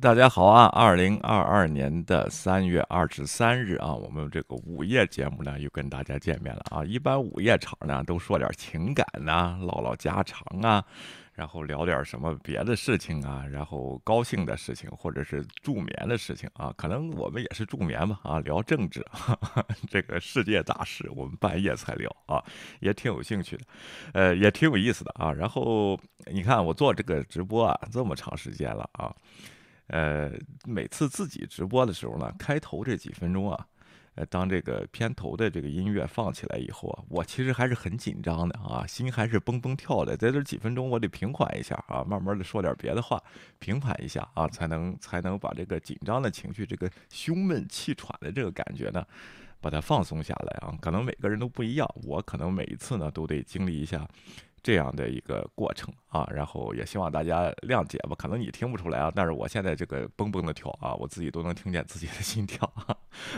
大家好啊！二零二二年的三月二十三日啊，我们这个午夜节目呢又跟大家见面了啊。一般午夜场呢都说点情感呐，唠唠家常啊，然后聊点什么别的事情啊，然后高兴的事情或者是助眠的事情啊。可能我们也是助眠吧啊，聊政治，这个世界大事我们半夜才聊啊，也挺有兴趣的，呃，也挺有意思的啊。然后你看我做这个直播啊，这么长时间了啊。呃，每次自己直播的时候呢，开头这几分钟啊，呃，当这个片头的这个音乐放起来以后啊，我其实还是很紧张的啊，心还是蹦蹦跳的。在这几分钟，我得平缓一下啊，慢慢的说点别的话，平缓一下啊，才能才能把这个紧张的情绪、这个胸闷气喘的这个感觉呢，把它放松下来啊。可能每个人都不一样，我可能每一次呢都得经历一下。这样的一个过程啊，然后也希望大家谅解吧。可能你听不出来啊，但是我现在这个蹦蹦的跳啊，我自己都能听见自己的心跳。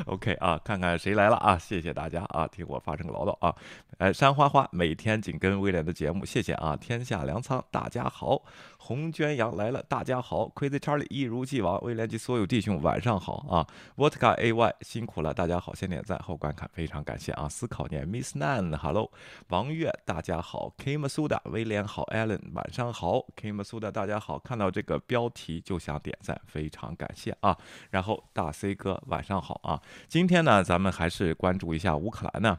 OK 啊，看看谁来了啊？谢谢大家啊，听我发声唠叨啊。哎，山花花每天紧跟威廉的节目，谢谢啊。天下粮仓，大家好。红娟羊来了，大家好。Crazy Charlie 一如既往，威廉及所有弟兄晚上好啊。Vodka AY 辛苦了，大家好，先点赞后观看，非常感谢啊。思考念 Miss Nan，Hello。王月大家好。Kim Suda 威廉好，Allen 晚上好。Kim Suda 大家好，看到这个标题就想点赞，非常感谢啊。然后大 C 哥晚上好啊。今天呢，咱们还是关注一下乌克兰呢。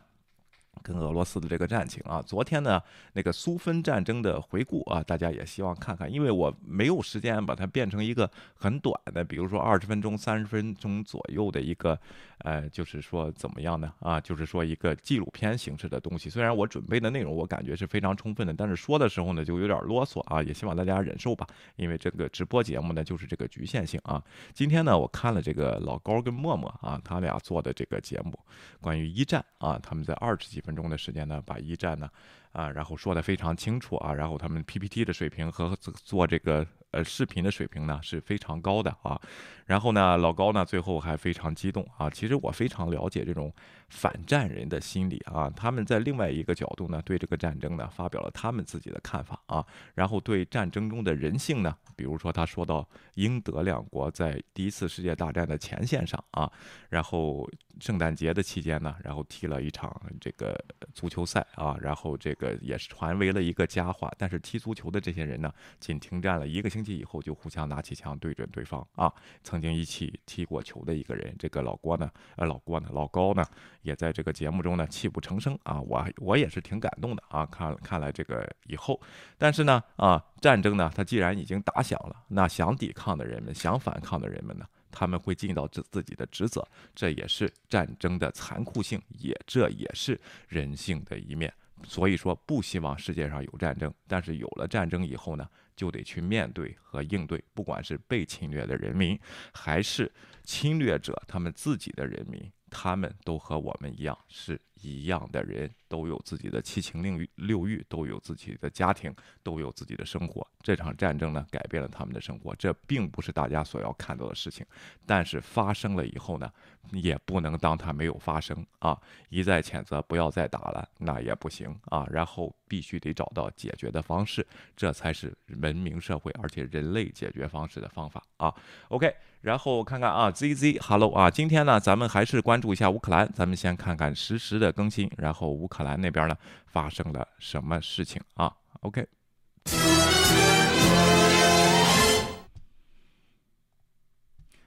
跟俄罗斯的这个战情啊，昨天呢那个苏芬战争的回顾啊，大家也希望看看，因为我没有时间把它变成一个很短的，比如说二十分钟、三十分钟左右的一个，呃，就是说怎么样呢？啊，就是说一个纪录片形式的东西。虽然我准备的内容我感觉是非常充分的，但是说的时候呢就有点啰嗦啊，也希望大家忍受吧，因为这个直播节目呢就是这个局限性啊。今天呢我看了这个老高跟默默啊，他俩做的这个节目，关于一战啊，他们在二十几分。分钟的时间呢，把一战呢，啊，然后说的非常清楚啊，然后他们 PPT 的水平和做这个。呃，视频的水平呢是非常高的啊，然后呢，老高呢最后还非常激动啊。其实我非常了解这种反战人的心理啊，他们在另外一个角度呢，对这个战争呢发表了他们自己的看法啊。然后对战争中的人性呢，比如说他说到英德两国在第一次世界大战的前线上啊，然后圣诞节的期间呢，然后踢了一场这个足球赛啊，然后这个也是传为了一个佳话。但是踢足球的这些人呢，仅停战了一个星期。以后就互相拿起枪对准对方啊！曾经一起踢过球的一个人，这个老郭呢，呃，老郭呢，老高呢，也在这个节目中呢泣不成声啊！我我也是挺感动的啊！看看来这个以后，但是呢，啊，战争呢，它既然已经打响了，那想抵抗的人们，想反抗的人们呢，他们会尽到自自己的职责，这也是战争的残酷性，也这也是人性的一面。所以说，不希望世界上有战争，但是有了战争以后呢？就得去面对和应对，不管是被侵略的人民，还是侵略者他们自己的人民，他们都和我们一样是一样的人。都有自己的七情六欲，六欲都有自己的家庭，都有自己的生活。这场战争呢，改变了他们的生活，这并不是大家所要看到的事情。但是发生了以后呢，也不能当它没有发生啊！一再谴责不要再打了，那也不行啊！然后必须得找到解决的方式，这才是文明社会，而且人类解决方式的方法啊！OK，然后看看啊，ZZ，Hello 啊，今天呢，咱们还是关注一下乌克兰，咱们先看看实时的更新，然后乌克。兰那边呢发生了什么事情啊？OK，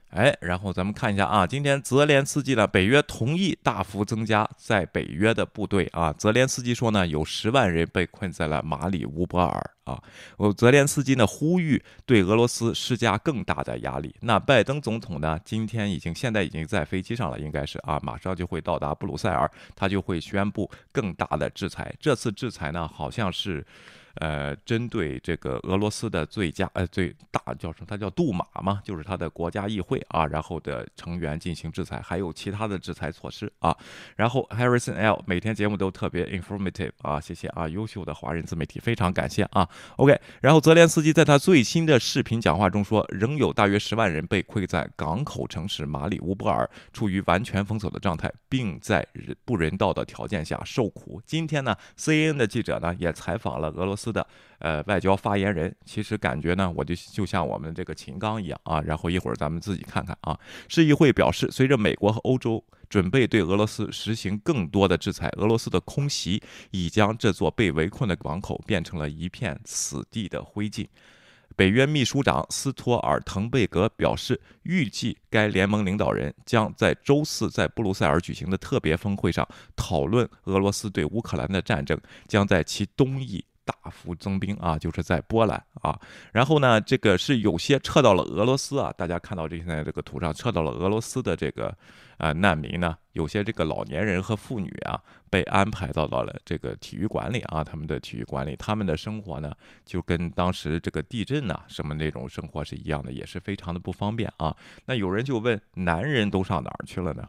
哎，然后咱们看一下啊，今天泽连斯基呢，北约同意大幅增加在北约的部队啊。泽连斯基说呢，有十万人被困在了马里乌波尔啊。我泽连斯基呢呼吁对俄罗斯施加更大的压力。那拜登总统呢，今天已经现在已经在飞机上了，应该是啊，马上就会到达布鲁塞尔，他就会宣布更大的制裁。这次制裁呢，好像是。呃，针对这个俄罗斯的最佳呃最大叫什么？它叫杜马嘛，就是它的国家议会啊，然后的成员进行制裁，还有其他的制裁措施啊。然后 Harrison L 每天节目都特别 informative 啊，谢谢啊，优秀的华人自媒体，非常感谢啊。OK，然后泽连斯基在他最新的视频讲话中说，仍有大约十万人被困在港口城市马里乌波尔，处于完全封锁的状态，并在人不人道的条件下受苦。今天呢，CNN 的记者呢也采访了俄罗斯。斯的呃外交发言人。其实感觉呢，我就就像我们这个秦刚一样啊。然后一会儿咱们自己看看啊。市议会表示，随着美国和欧洲准备对俄罗斯实行更多的制裁，俄罗斯的空袭已将这座被围困的港口变成了一片死地的灰烬。北约秘书长斯托尔滕贝格表示，预计该联盟领导人将在周四在布鲁塞尔举行的特别峰会上讨论俄罗斯对乌克兰的战争将在其东翼大幅增兵啊，就是在波兰啊。然后呢，这个是有些撤到了俄罗斯啊，大家看到这现在这个图上撤到了俄罗斯的这个。啊，难民呢？有些这个老年人和妇女啊，被安排到到了这个体育馆里啊，他们的体育馆里，他们的生活呢，就跟当时这个地震呐什么那种生活是一样的，也是非常的不方便啊。那有人就问，男人都上哪儿去了呢？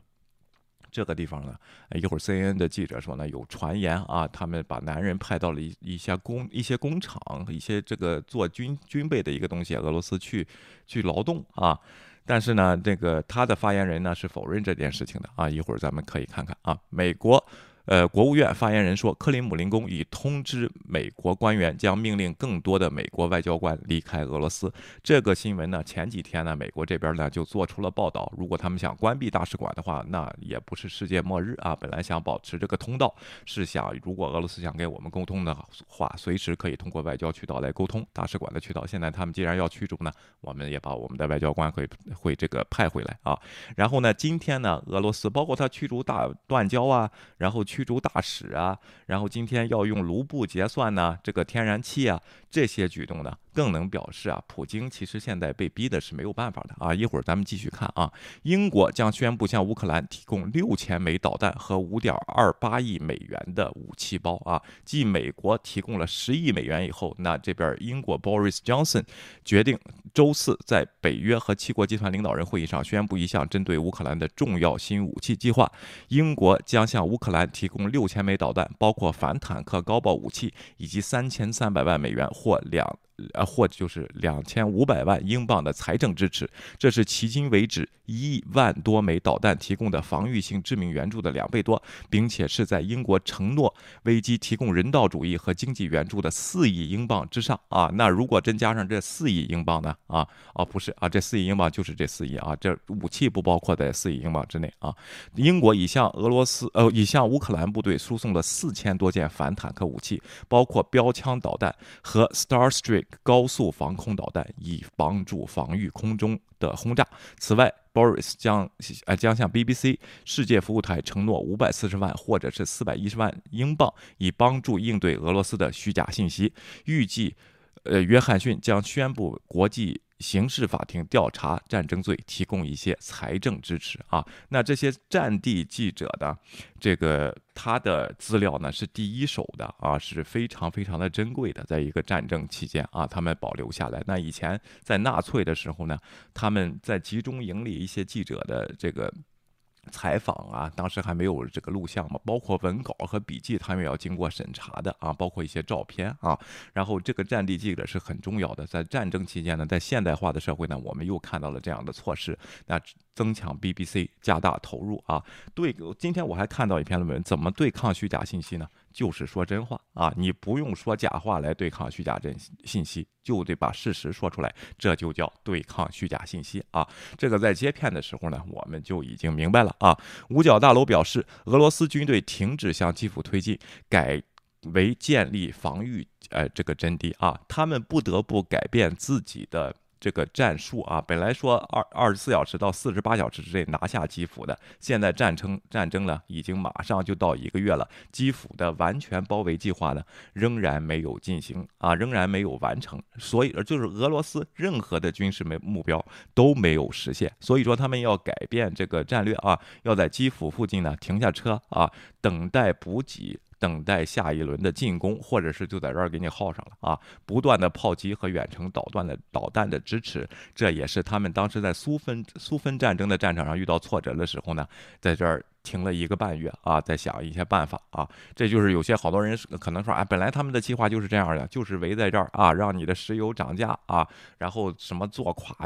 这个地方呢，一会儿 CNN 的记者说呢，有传言啊，他们把男人派到了一一些工一些工厂，一些这个做军军备的一个东西，俄罗斯去去劳动啊。但是呢，这个他的发言人呢是否认这件事情的啊？一会儿咱们可以看看啊，美国。呃，国务院发言人说，克林姆林宫已通知美国官员，将命令更多的美国外交官离开俄罗斯。这个新闻呢，前几天呢，美国这边呢就做出了报道。如果他们想关闭大使馆的话，那也不是世界末日啊。本来想保持这个通道，是想如果俄罗斯想跟我们沟通的话，随时可以通过外交渠道来沟通大使馆的渠道。现在他们既然要驱逐呢，我们也把我们的外交官会会这个派回来啊。然后呢，今天呢，俄罗斯包括他驱逐大断交啊，然后。驱逐大使啊，然后今天要用卢布结算呢，这个天然气啊，这些举动呢。更能表示啊，普京其实现在被逼的是没有办法的啊。一会儿咱们继续看啊，英国将宣布向乌克兰提供六千枚导弹和五点二八亿美元的武器包啊。继美国提供了十亿美元以后，那这边英国 Boris Johnson 决定周四在北约和七国集团领导人会议上宣布一项针对乌克兰的重要新武器计划。英国将向乌克兰提供六千枚导弹，包括反坦克高爆武器，以及三千三百万美元或两。呃，或者就是两千五百万英镑的财政支持，这是迄今为止一万多枚导弹提供的防御性致命援助的两倍多，并且是在英国承诺危机提供人道主义和经济援助的四亿英镑之上啊。那如果真加上这四亿英镑呢？啊，哦，不是啊，这四亿英镑就是这四亿啊，这武器不包括在四亿英镑之内啊。英国已向俄罗斯呃，已向乌克兰部队输送了四千多件反坦克武器，包括标枪导弹和 Starstreak。高速防空导弹以帮助防御空中的轰炸。此外，Boris 将呃将向 BBC 世界服务台承诺五百四十万或者是四百一十万英镑，以帮助应对俄罗斯的虚假信息。预计，呃，约翰逊将宣布国际。刑事法庭调查战争罪，提供一些财政支持啊。那这些战地记者的这个他的资料呢，是第一手的啊，是非常非常的珍贵的，在一个战争期间啊，他们保留下来。那以前在纳粹的时候呢，他们在集中营里一些记者的这个。采访啊，当时还没有这个录像嘛，包括文稿和笔记，他们也要经过审查的啊，包括一些照片啊。然后这个战地记者是很重要的，在战争期间呢，在现代化的社会呢，我们又看到了这样的措施，那增强 BBC 加大投入啊。对，今天我还看到一篇论文，怎么对抗虚假信息呢？就是说真话啊，你不用说假话来对抗虚假真信息，就得把事实说出来，这就叫对抗虚假信息啊。这个在接片的时候呢，我们就已经明白了啊。五角大楼表示，俄罗斯军队停止向基辅推进，改为建立防御呃这个阵地啊，他们不得不改变自己的。这个战术啊，本来说二二十四小时到四十八小时之内拿下基辅的，现在战争战争呢，已经马上就到一个月了，基辅的完全包围计划呢，仍然没有进行啊，仍然没有完成，所以就是俄罗斯任何的军事目目标都没有实现，所以说他们要改变这个战略啊，要在基辅附近呢停下车啊，等待补给。等待下一轮的进攻，或者是就在这儿给你耗上了啊！不断的炮击和远程导弹的导弹的支持，这也是他们当时在苏芬苏芬战争的战场上遇到挫折的时候呢，在这儿。停了一个半月啊，在想一些办法啊。这就是有些好多人可能说，哎，本来他们的计划就是这样的，就是围在这儿啊，让你的石油涨价啊，然后什么做垮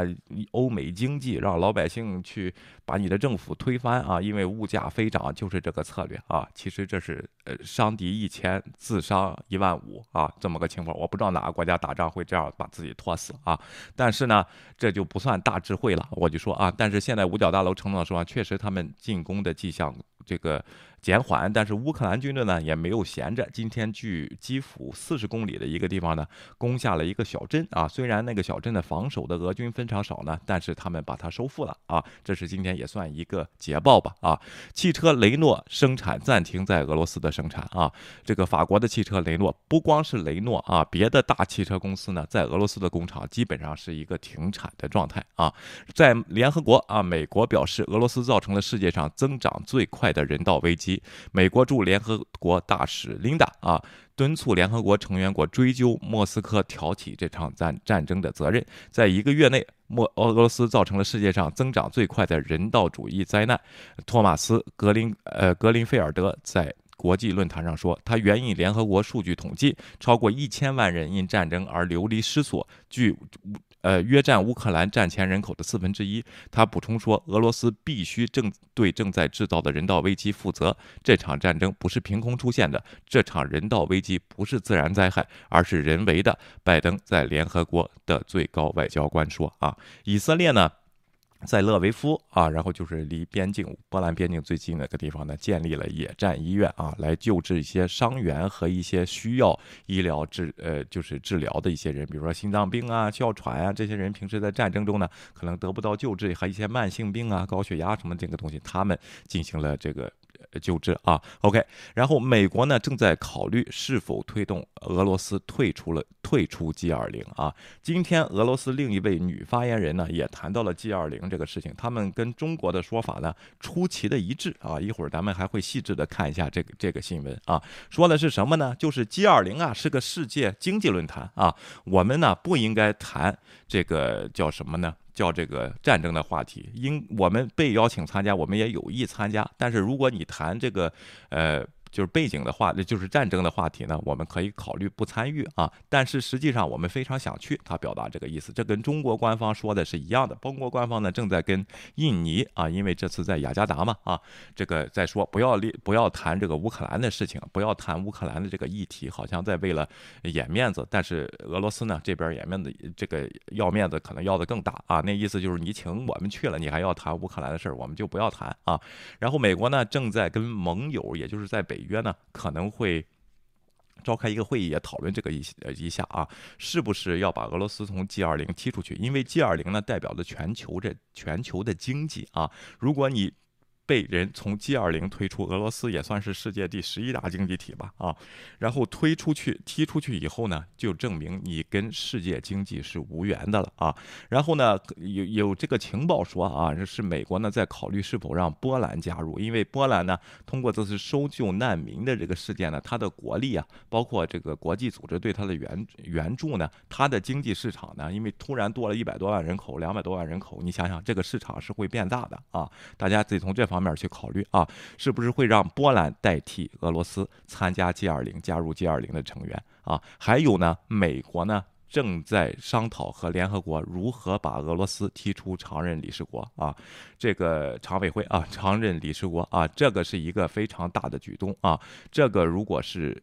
欧美经济，让老百姓去把你的政府推翻啊，因为物价飞涨，就是这个策略啊。其实这是呃伤敌一千，自伤一万五啊，这么个情况。我不知道哪个国家打仗会这样把自己拖死啊。但是呢，这就不算大智慧了。我就说啊，但是现在五角大楼承诺说，确实他们进攻的迹象，上这个。减缓，但是乌克兰军队呢也没有闲着。今天距基辅四十公里的一个地方呢，攻下了一个小镇啊。虽然那个小镇的防守的俄军非常少呢，但是他们把它收复了啊。这是今天也算一个捷报吧啊。汽车雷诺生产暂停在俄罗斯的生产啊。这个法国的汽车雷诺不光是雷诺啊，别的大汽车公司呢在俄罗斯的工厂基本上是一个停产的状态啊。在联合国啊，美国表示俄罗斯造成了世界上增长最快的人道危机。美国驻联合国大使琳达啊，敦促联合国成员国追究莫斯科挑起这场战战争的责任。在一个月内，莫俄罗斯造成了世界上增长最快的人道主义灾难。托马斯格林呃格林菲尔德在国际论坛上说，他援引联合国数据统计，超过一千万人因战争而流离失所。据呃，约占乌克兰战前人口的四分之一。他补充说，俄罗斯必须正对正在制造的人道危机负责。这场战争不是凭空出现的，这场人道危机不是自然灾害，而是人为的。拜登在联合国的最高外交官说：“啊，以色列呢？”在勒维夫啊，然后就是离边境波兰边境最近的一个地方呢，建立了野战医院啊，来救治一些伤员和一些需要医疗治呃就是治疗的一些人，比如说心脏病啊、哮喘啊，这些人平时在战争中呢可能得不到救治，和一些慢性病啊、高血压什么这个东西，他们进行了这个。救治啊，OK，然后美国呢正在考虑是否推动俄罗斯退出了退出 G20 啊。今天俄罗斯另一位女发言人呢也谈到了 G20 这个事情，他们跟中国的说法呢出奇的一致啊。一会儿咱们还会细致的看一下这个这个新闻啊，说的是什么呢？就是 G20 啊是个世界经济论坛啊，我们呢不应该谈这个叫什么呢？叫这个战争的话题，应我们被邀请参加，我们也有意参加。但是如果你谈这个，呃。就是背景的话，那就是战争的话题呢，我们可以考虑不参与啊。但是实际上我们非常想去，他表达这个意思，这跟中国官方说的是一样的。中国官方呢正在跟印尼啊，因为这次在雅加达嘛啊，这个在说不要立不要谈这个乌克兰的事情，不要谈乌克兰的这个议题，好像在为了掩面子。但是俄罗斯呢这边掩面子，这个要面子可能要的更大啊。那意思就是你请我们去了，你还要谈乌克兰的事儿，我们就不要谈啊。然后美国呢正在跟盟友，也就是在北。约呢可能会召开一个会议，也讨论这个一呃一下啊，是不是要把俄罗斯从 G 二零踢出去？因为 G 二零呢代表着全球这全球的经济啊，如果你。被人从 G 二零推出，俄罗斯也算是世界第十一大经济体吧，啊，然后推出去、踢出去以后呢，就证明你跟世界经济是无缘的了啊。然后呢，有有这个情报说啊，是美国呢在考虑是否让波兰加入，因为波兰呢通过这次收救难民的这个事件呢，它的国力啊，包括这个国际组织对它的援援助呢，它的经济市场呢，因为突然多了一百多万人口、两百多万人口，你想想这个市场是会变大的啊。大家得从这方。面去考虑啊，是不是会让波兰代替俄罗斯参加 G 二零，加入 G 二零的成员啊？还有呢，美国呢正在商讨和联合国如何把俄罗斯踢出常任理事国啊，这个常委会啊，常任理事国啊，这个是一个非常大的举动啊，这个如果是。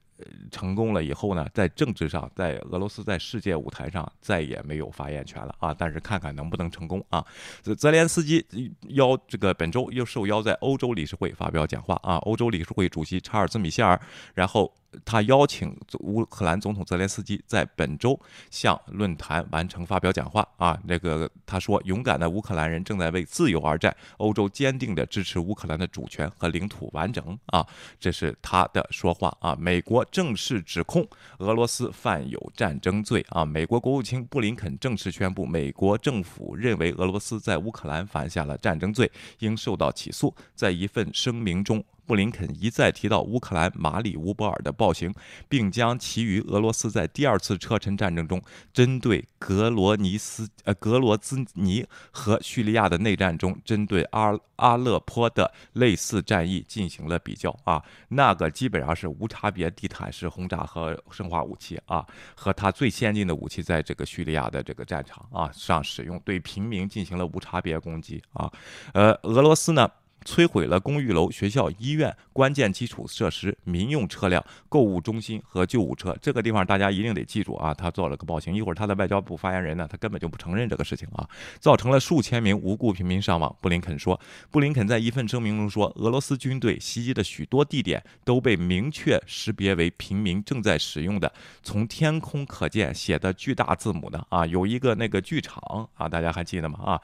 成功了以后呢，在政治上，在俄罗斯在世界舞台上再也没有发言权了啊！但是看看能不能成功啊？泽泽连斯基邀这个本周又受邀在欧洲理事会发表讲话啊！欧洲理事会主席查尔斯米歇尔，然后。他邀请乌克兰总统泽连斯基在本周向论坛完成发表讲话啊，那个他说，勇敢的乌克兰人正在为自由而战，欧洲坚定地支持乌克兰的主权和领土完整啊，这是他的说话啊。美国正式指控俄罗斯犯有战争罪啊，美国国务卿布林肯正式宣布，美国政府认为俄罗斯在乌克兰犯下了战争罪，应受到起诉。在一份声明中。布林肯一再提到乌克兰马里乌波尔的暴行，并将其余俄罗斯在第二次车臣战争中针对格罗尼斯、呃格罗兹尼和叙利亚的内战中针对阿阿勒颇的类似战役进行了比较啊，那个基本上是无差别地毯式轰炸和生化武器啊，和他最先进的武器在这个叙利亚的这个战场啊上使用，对平民进行了无差别攻击啊，呃，俄罗斯呢？摧毁了公寓楼、学校、医院、关键基础设施、民用车辆、购物中心和救护车。这个地方大家一定得记住啊！他做了个暴行。一会儿他的外交部发言人呢，他根本就不承认这个事情啊，造成了数千名无辜平民伤亡。布林肯说，布林肯在一份声明中说，俄罗斯军队袭击的许多地点都被明确识别为平民正在使用的，从天空可见写的巨大字母的啊，有一个那个剧场啊，大家还记得吗？啊，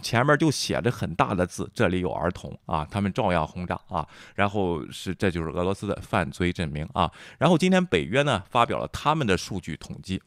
前面就写着很大的字，这里有儿童。啊，他们照样轰炸啊，然后是这就是俄罗斯的犯罪证明啊，然后今天北约呢发表了他们的数据统计，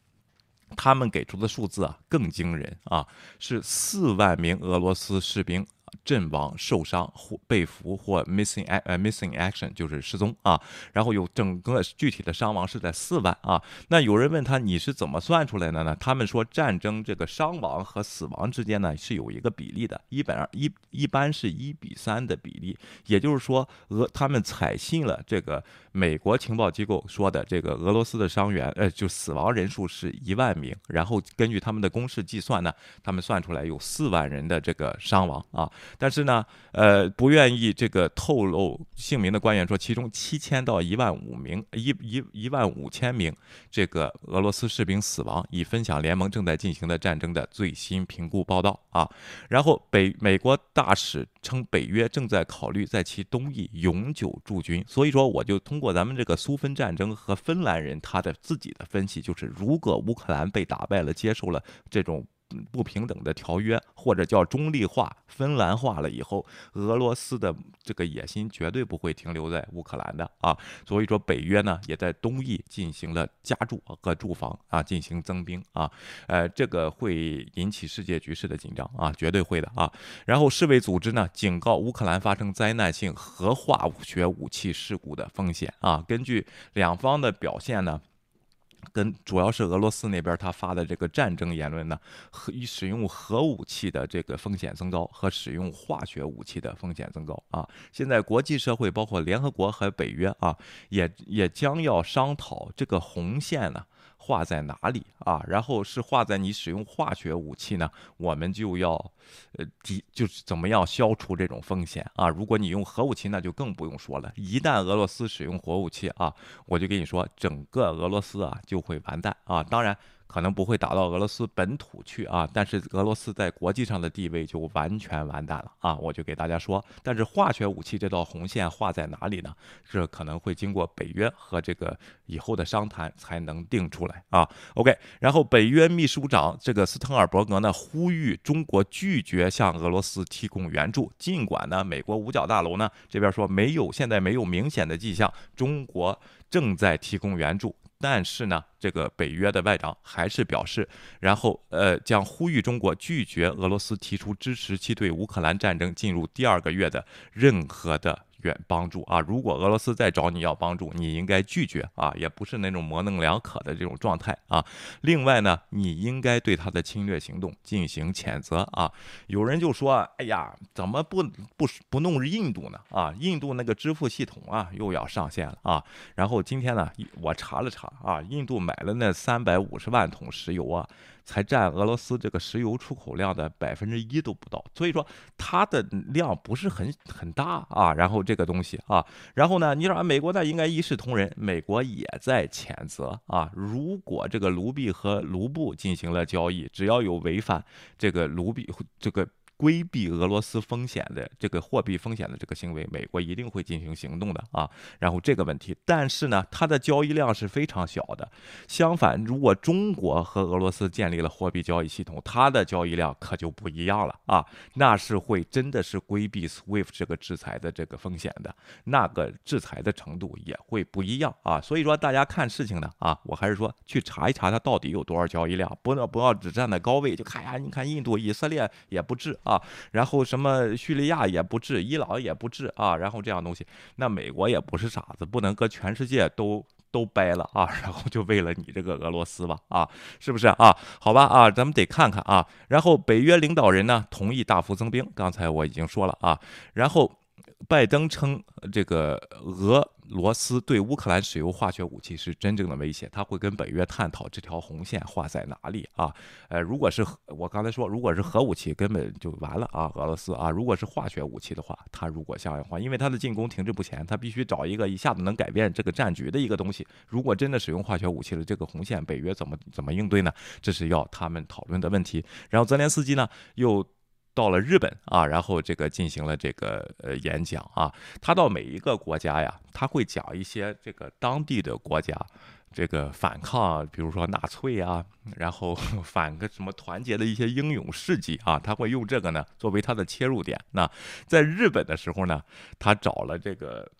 他们给出的数字啊更惊人啊，是四万名俄罗斯士兵。阵亡、受伤或被俘或 missing 呃 missing action 就是失踪啊，然后有整个具体的伤亡是在四万啊。那有人问他你是怎么算出来的呢？他们说战争这个伤亡和死亡之间呢是有一个比例的，一百二一一般是一比三的比例，也就是说俄他们采信了这个美国情报机构说的这个俄罗斯的伤员呃就死亡人数是一万名，然后根据他们的公式计算呢，他们算出来有四万人的这个伤亡啊。但是呢，呃，不愿意这个透露姓名的官员说，其中七千到一万五名一一一万五千名这个俄罗斯士兵死亡，以分享联盟正在进行的战争的最新评估报道啊。然后北美国大使称，北约正在考虑在其东翼永久驻军。所以说，我就通过咱们这个苏芬战争和芬兰人他的自己的分析，就是如果乌克兰被打败了，接受了这种。不平等的条约，或者叫中立化、芬兰化了以后，俄罗斯的这个野心绝对不会停留在乌克兰的啊。所以说，北约呢也在东翼进行了加注和驻防啊，进行增兵啊。呃，这个会引起世界局势的紧张啊，绝对会的啊。然后，世卫组织呢警告乌克兰发生灾难性核化学武器事故的风险啊。根据两方的表现呢。跟主要是俄罗斯那边他发的这个战争言论呢，和使用核武器的这个风险增高和使用化学武器的风险增高啊。现在国际社会包括联合国和北约啊，也也将要商讨这个红线呢。画在哪里啊？然后是画在你使用化学武器呢？我们就要，呃，抵就是怎么样消除这种风险啊？如果你用核武器，那就更不用说了。一旦俄罗斯使用核武器啊，我就跟你说，整个俄罗斯啊就会完蛋啊！当然。可能不会打到俄罗斯本土去啊，但是俄罗斯在国际上的地位就完全完蛋了啊！我就给大家说，但是化学武器这道红线画在哪里呢？这可能会经过北约和这个以后的商谈才能定出来啊。OK，然后北约秘书长这个斯滕尔伯格呢，呼吁中国拒绝向俄罗斯提供援助，尽管呢，美国五角大楼呢这边说没有，现在没有明显的迹象，中国正在提供援助。但是呢，这个北约的外长还是表示，然后呃，将呼吁中国拒绝俄罗斯提出支持其对乌克兰战争进入第二个月的任何的。愿帮助啊！如果俄罗斯再找你要帮助，你应该拒绝啊，也不是那种模棱两可的这种状态啊。另外呢，你应该对他的侵略行动进行谴责啊。有人就说：“哎呀，怎么不不不弄印度呢？啊，印度那个支付系统啊又要上线了啊。”然后今天呢，我查了查啊，印度买了那三百五十万桶石油啊。才占俄罗斯这个石油出口量的百分之一都不到，所以说它的量不是很很大啊。然后这个东西啊，然后呢，你说美国呢应该一视同仁，美国也在谴责啊。如果这个卢币和卢布进行了交易，只要有违反这个卢币这个。规避俄罗斯风险的这个货币风险的这个行为，美国一定会进行行动的啊。然后这个问题，但是呢，它的交易量是非常小的。相反，如果中国和俄罗斯建立了货币交易系统，它的交易量可就不一样了啊。那是会真的是规避 SWIFT 这个制裁的这个风险的，那个制裁的程度也会不一样啊。所以说，大家看事情呢啊，我还是说去查一查它到底有多少交易量，不能不要只站在高位就看呀。你看印度、以色列也不治。啊，然后什么叙利亚也不治，伊朗也不治啊，然后这样东西，那美国也不是傻子，不能搁全世界都都掰了啊，然后就为了你这个俄罗斯吧啊，是不是啊？好吧啊，咱们得看看啊，然后北约领导人呢同意大幅增兵，刚才我已经说了啊，然后。拜登称，这个俄罗斯对乌克兰使用化学武器是真正的威胁，他会跟北约探讨这条红线画在哪里啊？呃，如果是我刚才说，如果是核武器，根本就完了啊，俄罗斯啊。如果是化学武器的话，他如果像话，因为他的进攻停滞不前，他必须找一个一下子能改变这个战局的一个东西。如果真的使用化学武器了，这个红线，北约怎么怎么应对呢？这是要他们讨论的问题。然后泽连斯基呢，又。到了日本啊，然后这个进行了这个呃演讲啊，他到每一个国家呀，他会讲一些这个当地的国家这个反抗，比如说纳粹啊，然后 反个什么团结的一些英勇事迹啊，他会用这个呢作为他的切入点。那在日本的时候呢，他找了这个。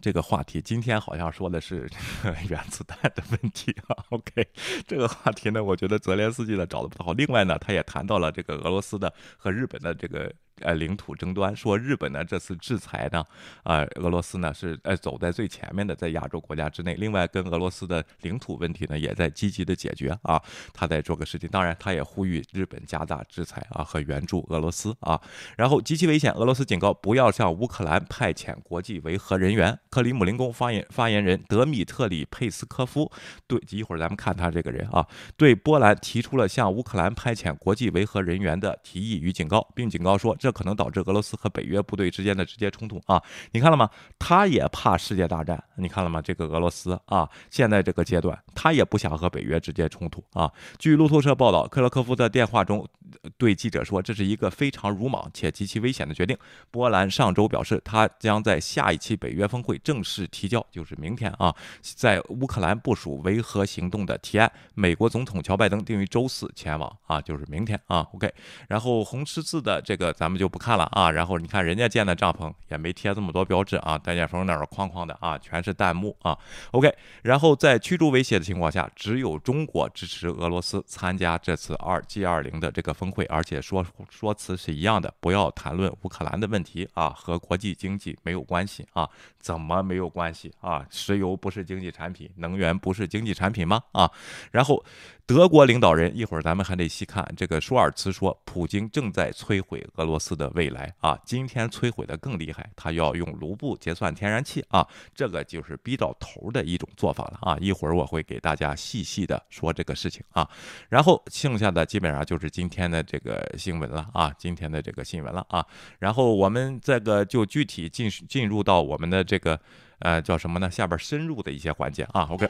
这个话题今天好像说的是 原子弹的问题啊。OK，这个话题呢，我觉得泽连斯基呢找的不太好。另外呢，他也谈到了这个俄罗斯的和日本的这个。呃，领土争端，说日本呢这次制裁呢，啊，俄罗斯呢是呃走在最前面的，在亚洲国家之内。另外，跟俄罗斯的领土问题呢，也在积极的解决啊，他在做个事情。当然，他也呼吁日本加大制裁啊和援助俄罗斯啊。然后极其危险，俄罗斯警告不要向乌克兰派遣国际维和人员。克里姆林宫发言发言人德米特里佩斯科夫对，一会儿咱们看他这个人啊，对波兰提出了向乌克兰派遣国际维和人员的提议与警告，并警告说这。这可能导致俄罗斯和北约部队之间的直接冲突啊！你看了吗？他也怕世界大战，你看了吗？这个俄罗斯啊，现在这个阶段，他也不想和北约直接冲突啊。据路透社报道，克勒科夫在电话中对记者说：“这是一个非常鲁莽且极其危险的决定。”波兰上周表示，他将在下一期北约峰会正式提交，就是明天啊，在乌克兰部署维和行动的提案。美国总统乔拜登定于周四前往啊，就是明天啊。OK，然后红十字的这个咱们。就不看了啊，然后你看人家建的帐篷也没贴这么多标志啊，戴建峰那儿哐哐的啊，全是弹幕啊。OK，然后在驱逐威胁的情况下，只有中国支持俄罗斯参加这次二 G 二零的这个峰会，而且说说辞是一样的，不要谈论乌克兰的问题啊，和国际经济没有关系啊。怎么没有关系啊？石油不是经济产品，能源不是经济产品吗？啊，然后。德国领导人一会儿咱们还得细看这个舒尔茨说，普京正在摧毁俄罗斯的未来啊！今天摧毁的更厉害，他要用卢布结算天然气啊！这个就是逼到头的一种做法了啊！一会儿我会给大家细细的说这个事情啊。然后剩下的基本上就是今天的这个新闻了啊，今天的这个新闻了啊。然后我们这个就具体进进入到我们的这个呃叫什么呢？下边深入的一些环节啊。OK。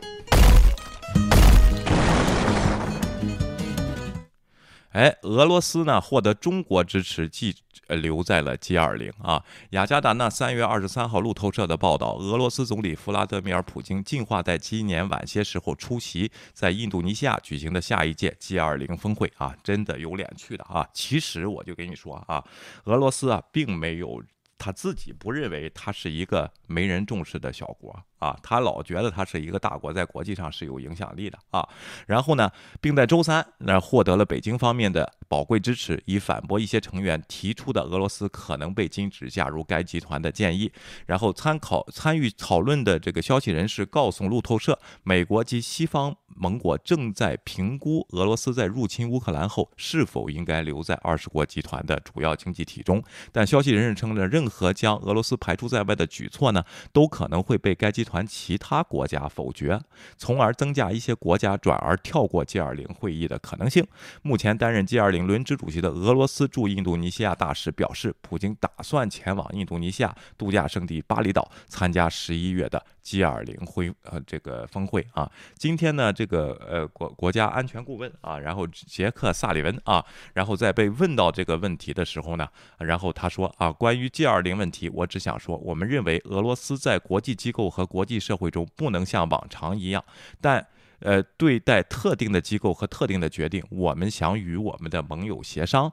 哎，俄罗斯呢获得中国支持，继留在了 G 二零啊。雅加达呢三月二十三号路透社的报道，俄罗斯总理弗拉德米尔普京计划在今年晚些时候出席在印度尼西亚举行的下一届 G 二零峰会啊，真的有脸去的啊。其实我就跟你说啊，俄罗斯啊并没有他自己不认为他是一个没人重视的小国。啊，他老觉得他是一个大国，在国际上是有影响力的啊。然后呢，并在周三那获得了北京方面的宝贵支持，以反驳一些成员提出的俄罗斯可能被禁止加入该集团的建议。然后参考参与讨论的这个消息人士告诉路透社，美国及西方盟国正在评估俄罗斯在入侵乌克兰后是否应该留在二十国集团的主要经济体中。但消息人士称呢，任何将俄罗斯排除在外的举措呢，都可能会被该集。团其他国家否决，从而增加一些国家转而跳过 G20 会议的可能性。目前担任 G20 轮值主席的俄罗斯驻印度尼西亚大使表示，普京打算前往印度尼西亚度假胜地巴厘岛参加十一月的。G 二零会呃这个峰会啊，今天呢这个呃国国家安全顾问啊，然后杰克萨里文啊，然后在被问到这个问题的时候呢，然后他说啊，关于 G 二零问题，我只想说，我们认为俄罗斯在国际机构和国际社会中不能像往常一样，但呃对待特定的机构和特定的决定，我们想与我们的盟友协商。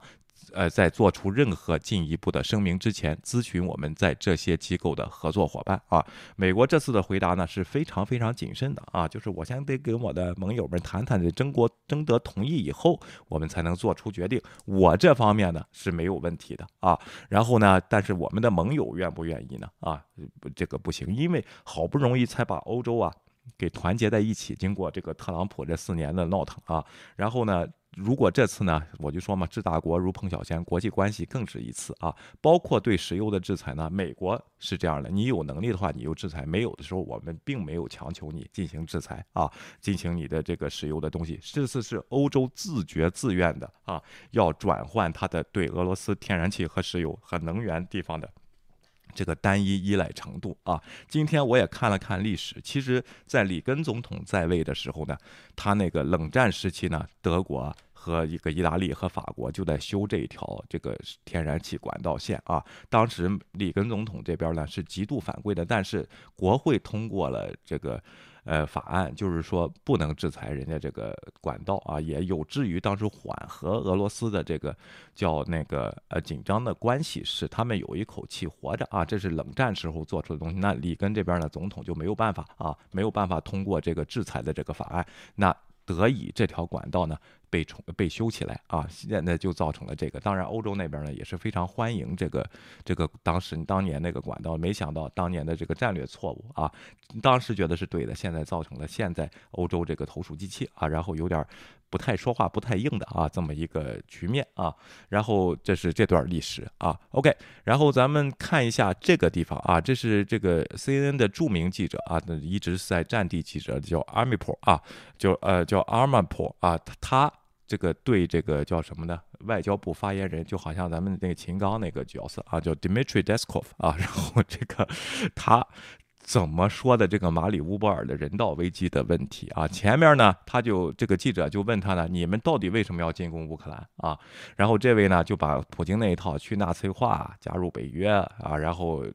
呃，在做出任何进一步的声明之前，咨询我们在这些机构的合作伙伴啊。美国这次的回答呢是非常非常谨慎的啊，就是我先得跟我的盟友们谈谈，这争国征得同意以后，我们才能做出决定。我这方面呢是没有问题的啊。然后呢，但是我们的盟友愿不愿意呢？啊，这个不行，因为好不容易才把欧洲啊给团结在一起，经过这个特朗普这四年的闹腾啊，然后呢。如果这次呢，我就说嘛，治大国如烹小鲜，国际关系更是一次啊。包括对石油的制裁呢，美国是这样的，你有能力的话，你就制裁；没有的时候，我们并没有强求你进行制裁啊，进行你的这个石油的东西。这次是欧洲自觉自愿的啊，要转换它的对俄罗斯天然气和石油和能源地方的。这个单一依赖程度啊，今天我也看了看历史。其实，在里根总统在位的时候呢，他那个冷战时期呢，德国和一个意大利和法国就在修这一条这个天然气管道线啊。当时里根总统这边呢是极度反对的，但是国会通过了这个。呃，法案就是说不能制裁人家这个管道啊，也有志于当时缓和俄罗斯的这个叫那个呃紧张的关系，使他们有一口气活着啊。这是冷战时候做出的东西。那里根这边呢，总统就没有办法啊，没有办法通过这个制裁的这个法案，那得以这条管道呢。被重被修起来啊，现在就造成了这个。当然，欧洲那边呢也是非常欢迎这个这个当时当年那个管道。没想到当年的这个战略错误啊，当时觉得是对的，现在造成了现在欧洲这个投鼠忌器啊，然后有点不太说话不太硬的啊这么一个局面啊。然后这是这段历史啊。OK，然后咱们看一下这个地方啊，这是这个 CNN 的著名记者啊，那一直在战地记者叫 Armpor 啊，就呃叫 Armpor 啊，他。这个对这个叫什么呢？外交部发言人就好像咱们那个秦刚那个角色啊，叫 Dmitry Deskov 啊，然后这个他。怎么说的这个马里乌波尔的人道危机的问题啊？前面呢，他就这个记者就问他呢，你们到底为什么要进攻乌克兰啊？然后这位呢就把普京那一套去纳粹化、加入北约啊，然后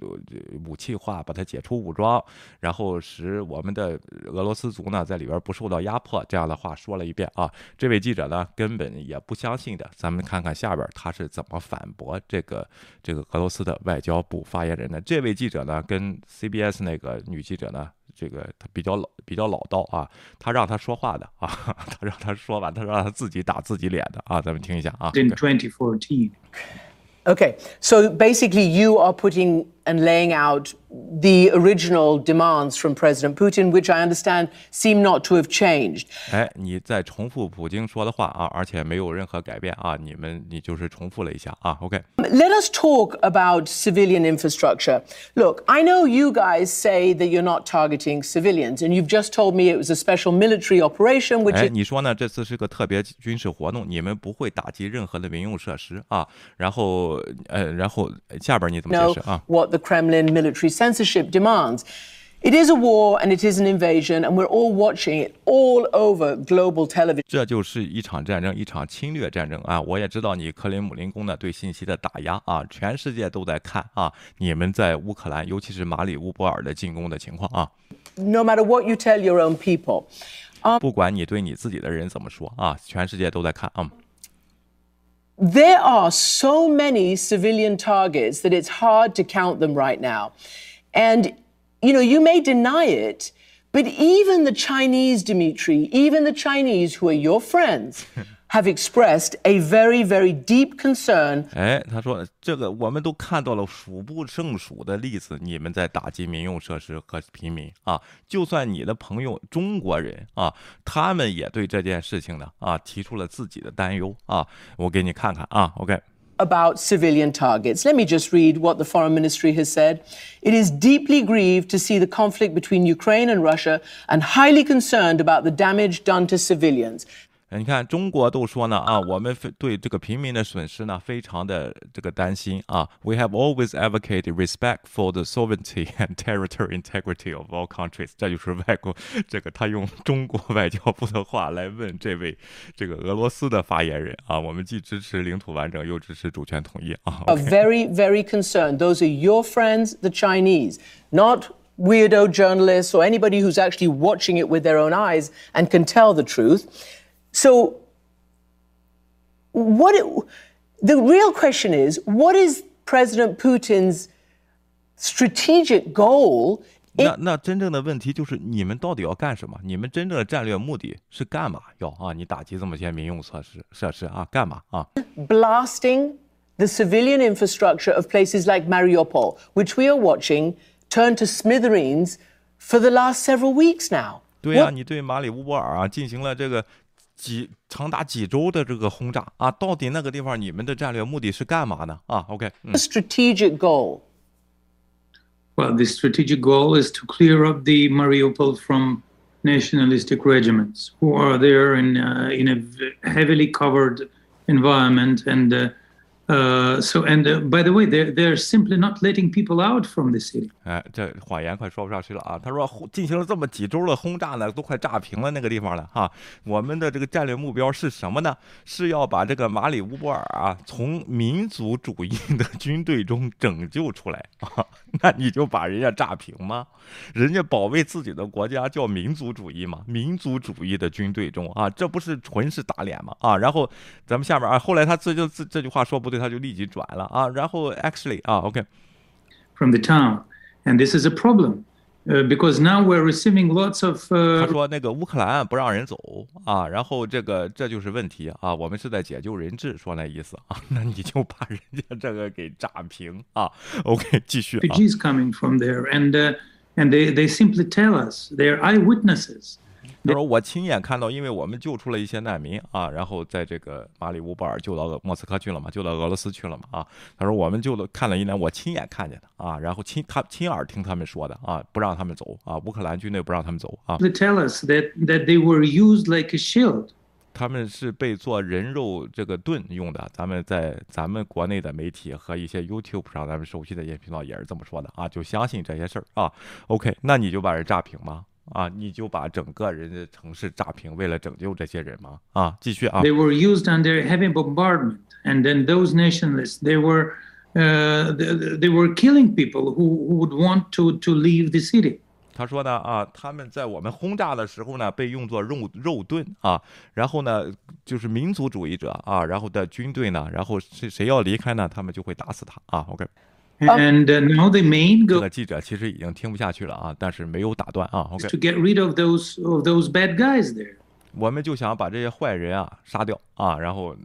武器化，把它解除武装，然后使我们的俄罗斯族呢在里边不受到压迫，这样的话说了一遍啊。这位记者呢根本也不相信的，咱们看看下边他是怎么反驳这个这个俄罗斯的外交部发言人的。这位记者呢跟 CBS 那。个女记者呢，这个她比较老，比较老道啊，她让她说话的啊，她让她说完，她让她自己打自己脸的啊，咱们听一下啊。In 2014. Okay, so basically, you are putting and laying out the original demands from President Putin, which I understand seem not to have changed. 哎，你在重复普京说的话啊，而且没有任何改变啊，你们你就是重复了一下啊。OK。Let us talk about civilian infrastructure. Look, I know you guys say that you're not targeting civilians, and you've just told me it was a special military operation, which. 哎，你说呢？这次是个特别军事活动，你们不会打击任何的民用设施啊。然后，呃，然后下边你怎么解释啊？What the Kremlin military censorship demands. It is a war and it is an invasion, and we're all watching it all over global television. 这就是一场战争，一场侵略战争啊！我也知道你克林姆林宫呢对信息的打压啊，全世界都在看啊，你们在乌克兰，尤其是马里乌波尔的进攻的情况啊。No matter what you tell your own people，啊，不管你对你自己的人怎么说啊，全世界都在看啊。There are so many civilian targets that it's hard to count them right now. And, you know, you may deny it, but even the Chinese, Dimitri, even the Chinese who are your friends, have expressed a very, very deep concern. 哎，他说这个我们都看到了数不胜数的例子，你们在打击民用设施和平民啊。就算你的朋友中国人啊，他们也对这件事情呢啊提出了自己的担忧啊。我给你看看啊，OK。about civilian targets. Let me just read what the Foreign Ministry has said. It is deeply grieved to see the conflict between Ukraine and Russia and highly concerned about the damage done to civilians. 你看，中国都说呢啊，我们对这个平民的损失呢，非常的这个担心啊。We have always advocated respect for the sovereignty and territorial integrity of all countries。这就是外国这个他用中国外交部的话来问这位这个俄罗斯的发言人啊。我们既支持领土完整，又支持主权统一啊。Are very very concerned. Those are your friends, the Chinese, not weirdo journalists or anybody who's actually watching it with their own eyes and can tell the truth. So, what it, the real question is what is President Putin's strategic goal 那那真正的问题就是你们到底要干什么？你们真正的战略目的是干嘛？要啊，你打击这么些民用设施设施啊，干嘛啊？ blasting the civilian infrastructure of places like Mariupol, which we are watching turn to smithereens for the last several weeks now. 对呀、你对马里乌波尔啊进行了这个 几长达几周的这个轰炸啊，到底那个地方你们的战略目的是干嘛呢？啊，OK，嗯 The strategic goal. Well, the strategic goal is to clear up the Mariupol from nationalistic regiments who are there in uh, in a v- heavily covered environment, and uh, uh, so and by the way, they're they're simply not letting people out from the city. 哎，这谎言快说不上去了啊！他说进行了这么几周的轰炸呢，都快炸平了那个地方了哈、我们的这个战略目标是什么呢？是要把这个马里乌波尔啊从民族主义的军队中拯救出来啊！那你就把人家炸平吗？人家保卫自己的国家叫民族主义吗？民族主义的军队中啊，这不是纯是打脸吗？啊！然后咱们下面啊，后来他这就这这句话说不对，他就立即转了啊。然后 actually 啊，OK。 from the town. And this is a problem uh, because now we're receiving lots of 他 uh, 说那个乌克兰不让人走啊，然后这个这就是问题啊，我们是在解救人质，说那意思啊，那你就把人家这个给炸平啊。OK，继续啊。 refugees coming from there. And, uh, and they, they simply tell us, they're eyewitnesses. 他说我亲眼看到，因为我们救出了一些难民啊，然后在这个马里乌波尔救到俄莫斯科去了嘛，救到俄罗斯去了嘛啊。他说我们救了看了一年，我亲眼看见的啊，然后亲他亲耳听他们说的啊，不让他们走啊，乌克兰军队不让他们走啊。They tell us that, that they were used like a shield. 他们是被做人肉这个盾用的，咱们在咱们国内的媒体和一些 YouTube 上咱们熟悉的一些频道也是这么说的啊，就相信这些事儿啊。OK，那你就把人炸平吗？啊，你就把整个人的城市炸平，为了拯救这些人吗？啊，继续啊 They。were used under heavy bombardment. And then those nationalists, they were, uh, they, they were killing people who, who would want to, to leave the city. 他说呢啊，他们在我们轰炸的时候呢，被用作肉肉盾啊，然后呢，就是民族主义者啊，然后的军队呢，然后谁谁要离开呢，他们就会打死他啊。OK。And uh, now the main 这 goal 个记者其实已经听不下去了啊，但是没有打断啊。OK， is to get rid of those, of those bad guys there. 我们就想把这些坏人啊杀掉啊，然后呃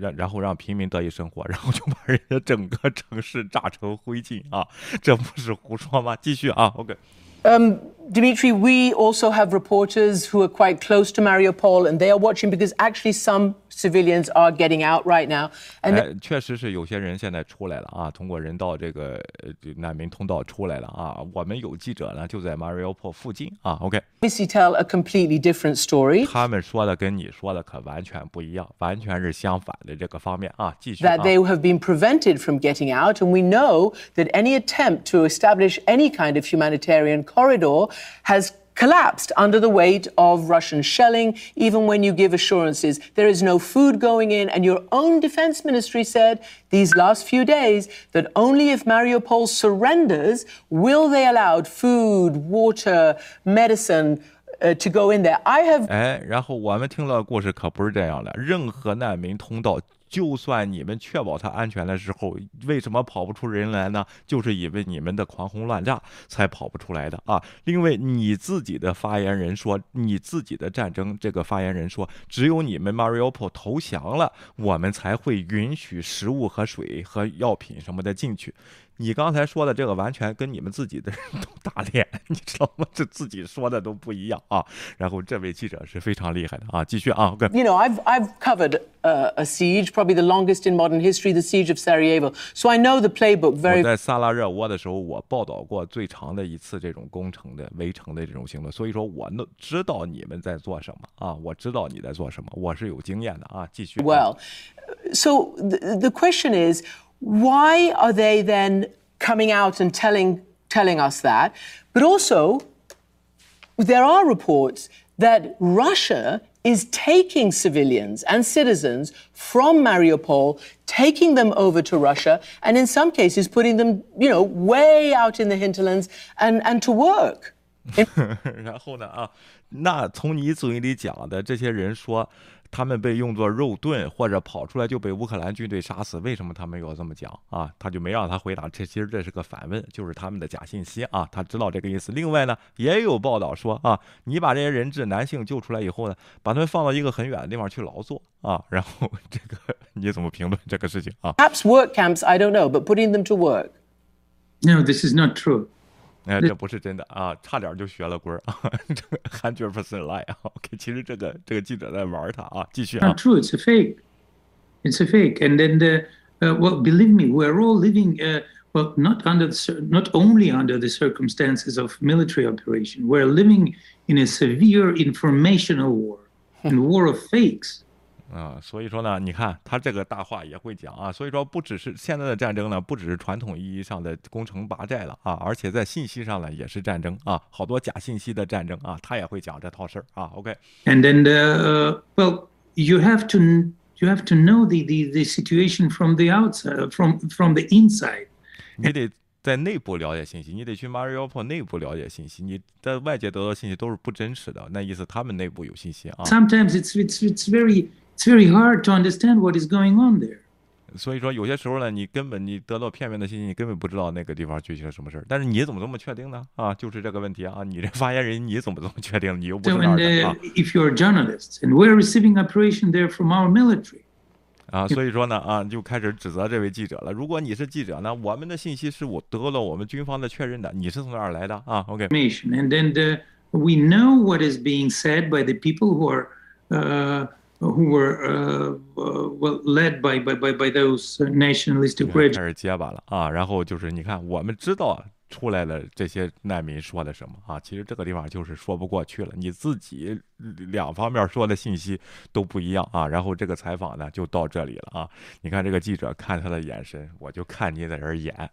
让然后让平民得以生活，然后就把人家整个城市炸成灰烬啊，这不是胡说吗？继续啊，OK。 Um, Dimitri, we also have reporters who are quite close to Mariupol, and they are watching because actually some civilians are getting out right now. And 哎，确实是有些人现在出来了啊，通过人道这个呃这难民通道出来了啊。我们有记者呢，就在 Mariupol 附近啊，OK。 obviously tell a completely different story 他们说的跟你说的可完全不一样，完全是相反的这个方面啊。继续啊 that。they have been prevented from getting out. And we know that any attempt to establish any kind of humanitarian corridor has collapsed under the weight of Russian shelling, even when you give assurances there is no food going in. And your own defense ministry said these last few days that only if Mariupol surrenders will they allow food, water, medicine uh, to go in there. I have 哎，然后我们听到的故事可不是这样的，任何难民通道。 就算你们确保它安全的时候，为什么跑不出人来呢？就是因为你们的狂轰乱炸才跑不出来的啊！另外你自己的发言人说，你自己的战争这个发言人说，只有你们 Mariupol 投降了，我们才会允许食物和水和药品什么的进去。你刚才说的这个完全跟你们自己的人都打脸，你知道吗？这自己说的都不一样啊。然后这位记者是非常厉害的啊，继续啊 you know, I've, I've covered uh, a siege, probably the longest in modern history, the siege of Sarajevo. So I know the playbook very 我在萨拉热窝的时候，我报道过最长的一次这种攻城的围城的这种行动，所以说我能知道你们在做什么啊，我知道你在做什么，我是有经验的啊，继续啊。well. So the, the question is, why are they then coming out and telling, telling us that? But also, there are reports that Russia is taking civilians and citizens from Mariupol, taking them over to Russia, and in some cases putting them, you know, way out in the hinterlands and, and to work. 然后呢啊，那从你嘴里讲的这些人说， 他们被用作肉盾，或者跑出来就被乌克兰军队杀死。为什么他没有这么讲啊？他就没让他回答。这其实这是个反问，就是他们的假信息啊。他知道这个意思。另外呢，也有报道说啊，你把这些人质男性救出来以后呢，把他们放到一个很远的地方去劳作啊。然后这个你怎么评论这个事情啊？Perhaps work camps, I don't know, but putting them to work. No, this is not true. 哎，这不是真的啊，差点就学了龟儿啊，这个 hundred percent lie 啊。OK，其实这个这个记者在玩他啊，继续啊。Not true, it's a fake. It's a fake. And then the uh, well, believe me, we're all living uh, well not under the, not only under the circumstances of military operation. We're living in a severe informational war, and war of fakes. 啊，所以说呢，你看他这个大话也会讲啊，所以说不只是现在的战争呢，不只是传统意义上的攻城拔寨了啊，而且在信息上呢也是战争啊，好多假信息的战争啊，他也会讲这套事儿啊。OK。And then the well, you have to you have to know the the the situation from the outside, from from the inside. 你得在内部了解信息，你得去 Mariupol 内部了解信息，你在外界得到信息都是不真实的，那意思他们内部有信息啊。Sometimes it's it's it's very it's very hard to understand what is going on there. 所以说，有些时候呢，你根本你得到片面的信息，你根本不知道那个地方具体是什么事儿。但是你怎么这么确定呢？啊，就是这个问题啊！你这发言人，你怎么这么确定？你又不是那儿的啊？If you're journalists and we're receiving operation there from our military. 啊，所以说呢，啊，就开始指责这位记者了。如果你是记者呢，我们的信息是我得到了我们军方的确认的，你是从哪儿来的啊？OK。And then the, we know what is being said by the people who are, uh. Who were uh, uh, well led by by by, by those nationalistic regimes. 开始结巴了啊，然后就是你看，我们知道出来了这些难民说的什么啊，其实这个地方就是说不过去了，你自己两方面说的信息都不一样啊。然后这个采访呢就到这里了啊，你看这个记者看他的眼神，我就看你在这儿演。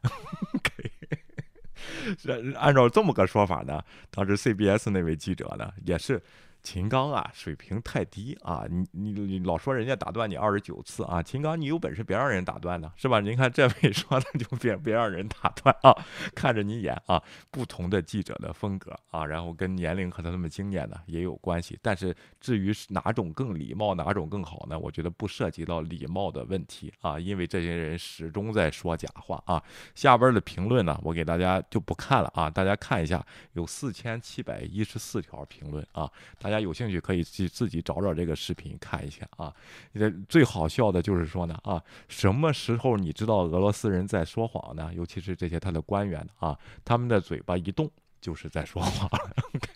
按照这么个说法呢，当时 CBS 那位记者呢也是。秦刚啊，水平太低啊！你你你老说人家打断你二十九次啊！秦刚，你有本事别让人打断呢，是吧？您看这位说的就别别让人打断啊！看着你演啊，不同的记者的风格啊，然后跟年龄和他们经验呢也有关系。但是至于哪种更礼貌，哪种更好呢？我觉得不涉及到礼貌的问题啊，因为这些人始终在说假话啊。下边的评论呢，我给大家就不看了啊，大家看一下，有四千七百一十四条评论啊。大大家有兴趣可以去自己找找这个视频看一下啊！这最好笑的就是说呢啊，什么时候你知道俄罗斯人在说谎呢？尤其是这些他的官员啊，他们的嘴巴一动就是在说谎。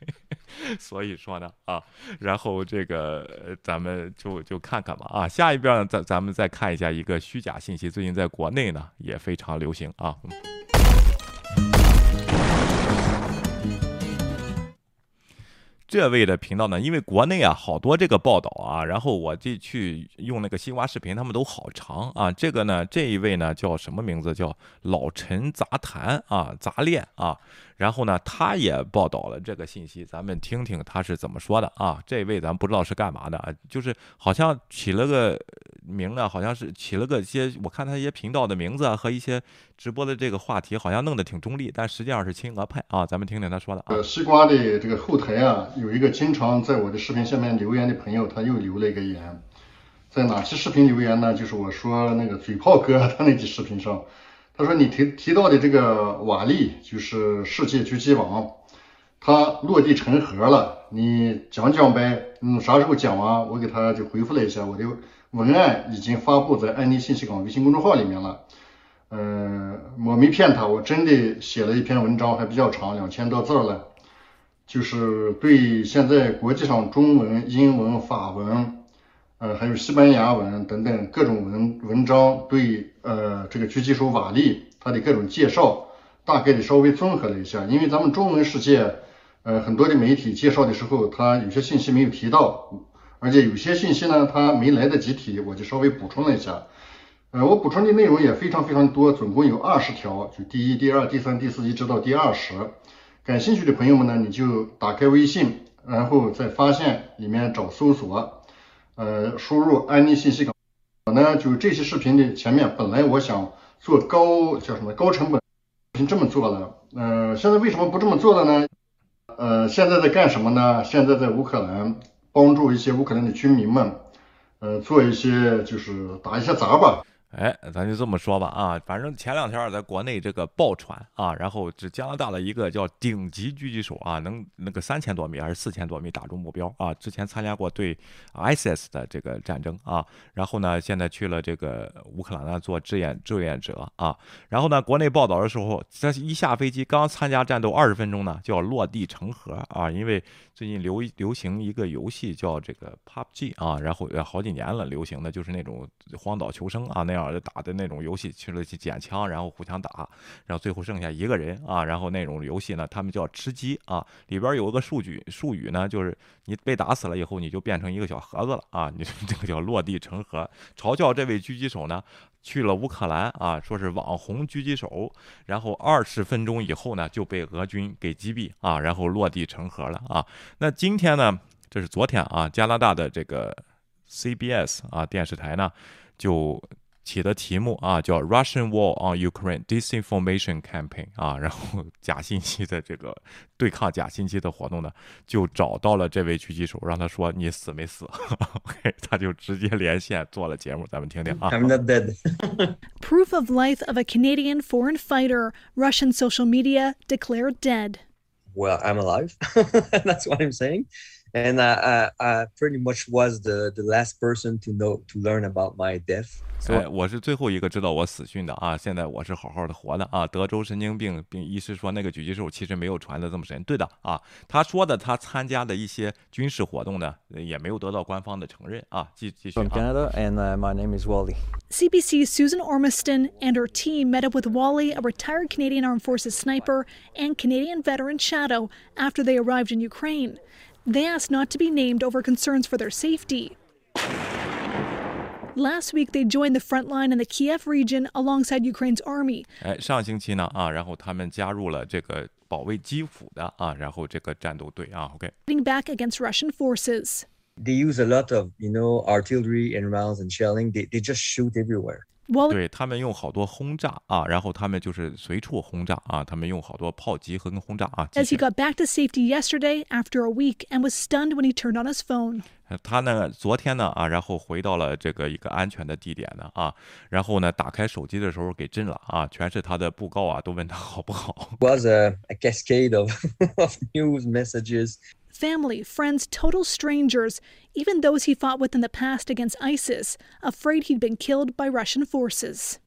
所以说呢啊，然后这个咱们就就看看吧啊，下一遍咱咱们再看一下一个虚假信息，最近在国内呢也非常流行啊。这位的频道呢，因为国内啊好多这个报道啊，然后我就去用那个西瓜视频，他们都好长啊。这个呢，这一位呢叫什么名字？叫老陈杂谈啊，杂练啊。然后呢，他也报道了这个信息，咱们听听他是怎么说的啊。这位咱不知道是干嘛的啊，就是好像起了个名呢，好像是起了个些，我看他一些频道的名字啊和一些直播的这个话题，好像弄得挺中立，但实际上是亲俄派啊。咱们听听他说的。呃，西瓜的这个后台啊，有一个经常在我的视频下面留言的朋友，他又留了一个言，在哪期视频留言呢？就是我说那个嘴炮哥他那期视频上。他说：“你提提到的这个瓦力就是世界狙击王，他落地成盒了，你讲讲呗？嗯，啥时候讲完？我给他就回复了一下，我的文案已经发布在安妮信息港微信公众号里面了。嗯，我没骗他，我真的写了一篇文章，还比较长，两千多字了，就是对现在国际上中文、英文、法文。”呃，还有西班牙文等等各种文文章，对呃这个狙击手瓦力他的各种介绍，大概的稍微综合了一下。因为咱们中文世界，呃很多的媒体介绍的时候，他有些信息没有提到，而且有些信息呢他没来得及提，我就稍微补充了一下。呃，我补充的内容也非常非常多，总共有二十条，就第一、第二、第三、第四一直到第二十。感兴趣的朋友们呢，你就打开微信，然后在发现里面找搜索。呃，输入安利信息港，我呢就这期视频的前面，本来我想做高叫什么高成本，这么做了。呃，现在为什么不这么做了呢？呃，现在在干什么呢？现在在乌克兰帮助一些乌克兰的居民们，呃，做一些就是打一些杂吧。哎，咱就这么说吧啊，反正前两天在国内这个爆传啊，然后这加拿大的一个叫顶级狙击手啊，能那个三千多米还是四千多米打中目标啊，之前参加过对 ISIS 的这个战争啊，然后呢，现在去了这个乌克兰呢做志愿志愿者啊，然后呢，国内报道的时候，他一下飞机刚参加战斗二十分钟呢，就要落地成盒啊，因为最近流流行一个游戏叫这个 PUBG 啊，然后好几年了，流行的就是那种荒岛求生啊那样的。打的那种游戏去了去捡枪，然后互相打，然后最后剩下一个人啊，然后那种游戏呢，他们叫吃鸡啊，里边有个数据术语呢，就是你被打死了以后，你就变成一个小盒子了啊，你 这个叫落地成盒。嘲笑这位狙击手呢，去了乌克兰啊，说是网红狙击手，然后二十分钟以后呢，就被俄军给击毙啊，然后落地成盒了啊。那今天呢，这是昨天啊，加拿大的这个 CBS 啊电视台呢就。起的题目啊，叫 Russian War on Ukraine Disinformation Campaign 啊，然后假信息的这个对抗假信息的活动呢，就找到了这位狙击手，让他说你死没死？他就直接连线做了节目，咱们听听啊。I'm not dead. Proof of life of a Canadian foreign fighter. Russian social media declared dead. Well, I'm alive. That's what I'm saying. And I, I, I pretty much was the, the last person to know to learn about my death. 哎，我是最后一个知道我死讯的啊！现在我是好好的活的啊！德州神经病病医师说，那个狙击手其实没有传的这么神。对的啊，他说的他参加的一些军事活动呢，也没有得到官方的承认啊。继继续。From Canada, and my name is Wally. CBC's Susan Ormiston and her team met up with Wally, a retired Canadian Armed Forces sniper and Canadian veteran Shadow, after they arrived in Ukraine. They asked not to be named over concerns for their safety. Last week, they joined the front line in the Kiev region alongside Ukraine's army. 哎，上星期呢啊，然后他们加入了这个保卫基辅的啊，然后这个战斗队啊，OK。Fighting back against Russian forces. They use a lot of, you know, artillery and rounds and shelling. They, they just shoot everywhere. 对他们用好多轰炸啊，然后他们就是随处轰炸啊，他们用好多炮击和轰炸啊。As he got back to safety yesterday after a week and was stunned when he turned on his phone. 他呢，昨天呢啊，然后回到了这个一个安全的地点呢啊，然后呢，打开手机的时候给震了啊，全是他的布告啊，都问他好不好。Was a, a cascade of of news messages family, friends, total strangers, even those he fought with in the past against ISIS, afraid he'd been killed by Russian forces.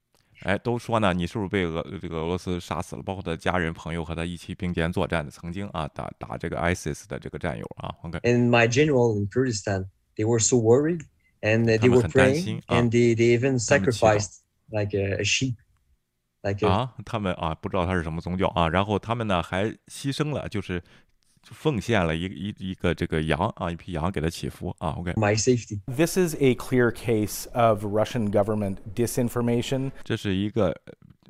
哎，都说呢，你是不是被俄这个俄罗斯杀死了？包括他的家人、朋友和他一起并肩作战的，曾经啊打打这个 ISIS 的这个战友啊。OK。And my general in Kurdistan, they were so worried, and they were praying, and they they even sacrificed like a, a sheep. Like a, 啊，他们啊不知道他是什么宗教啊，然后他们呢还牺牲了，就是 奉献了一一一个这个羊啊，一批羊给他祈福啊。OK。My safety. This is a clear case of Russian government disinformation. 这是一个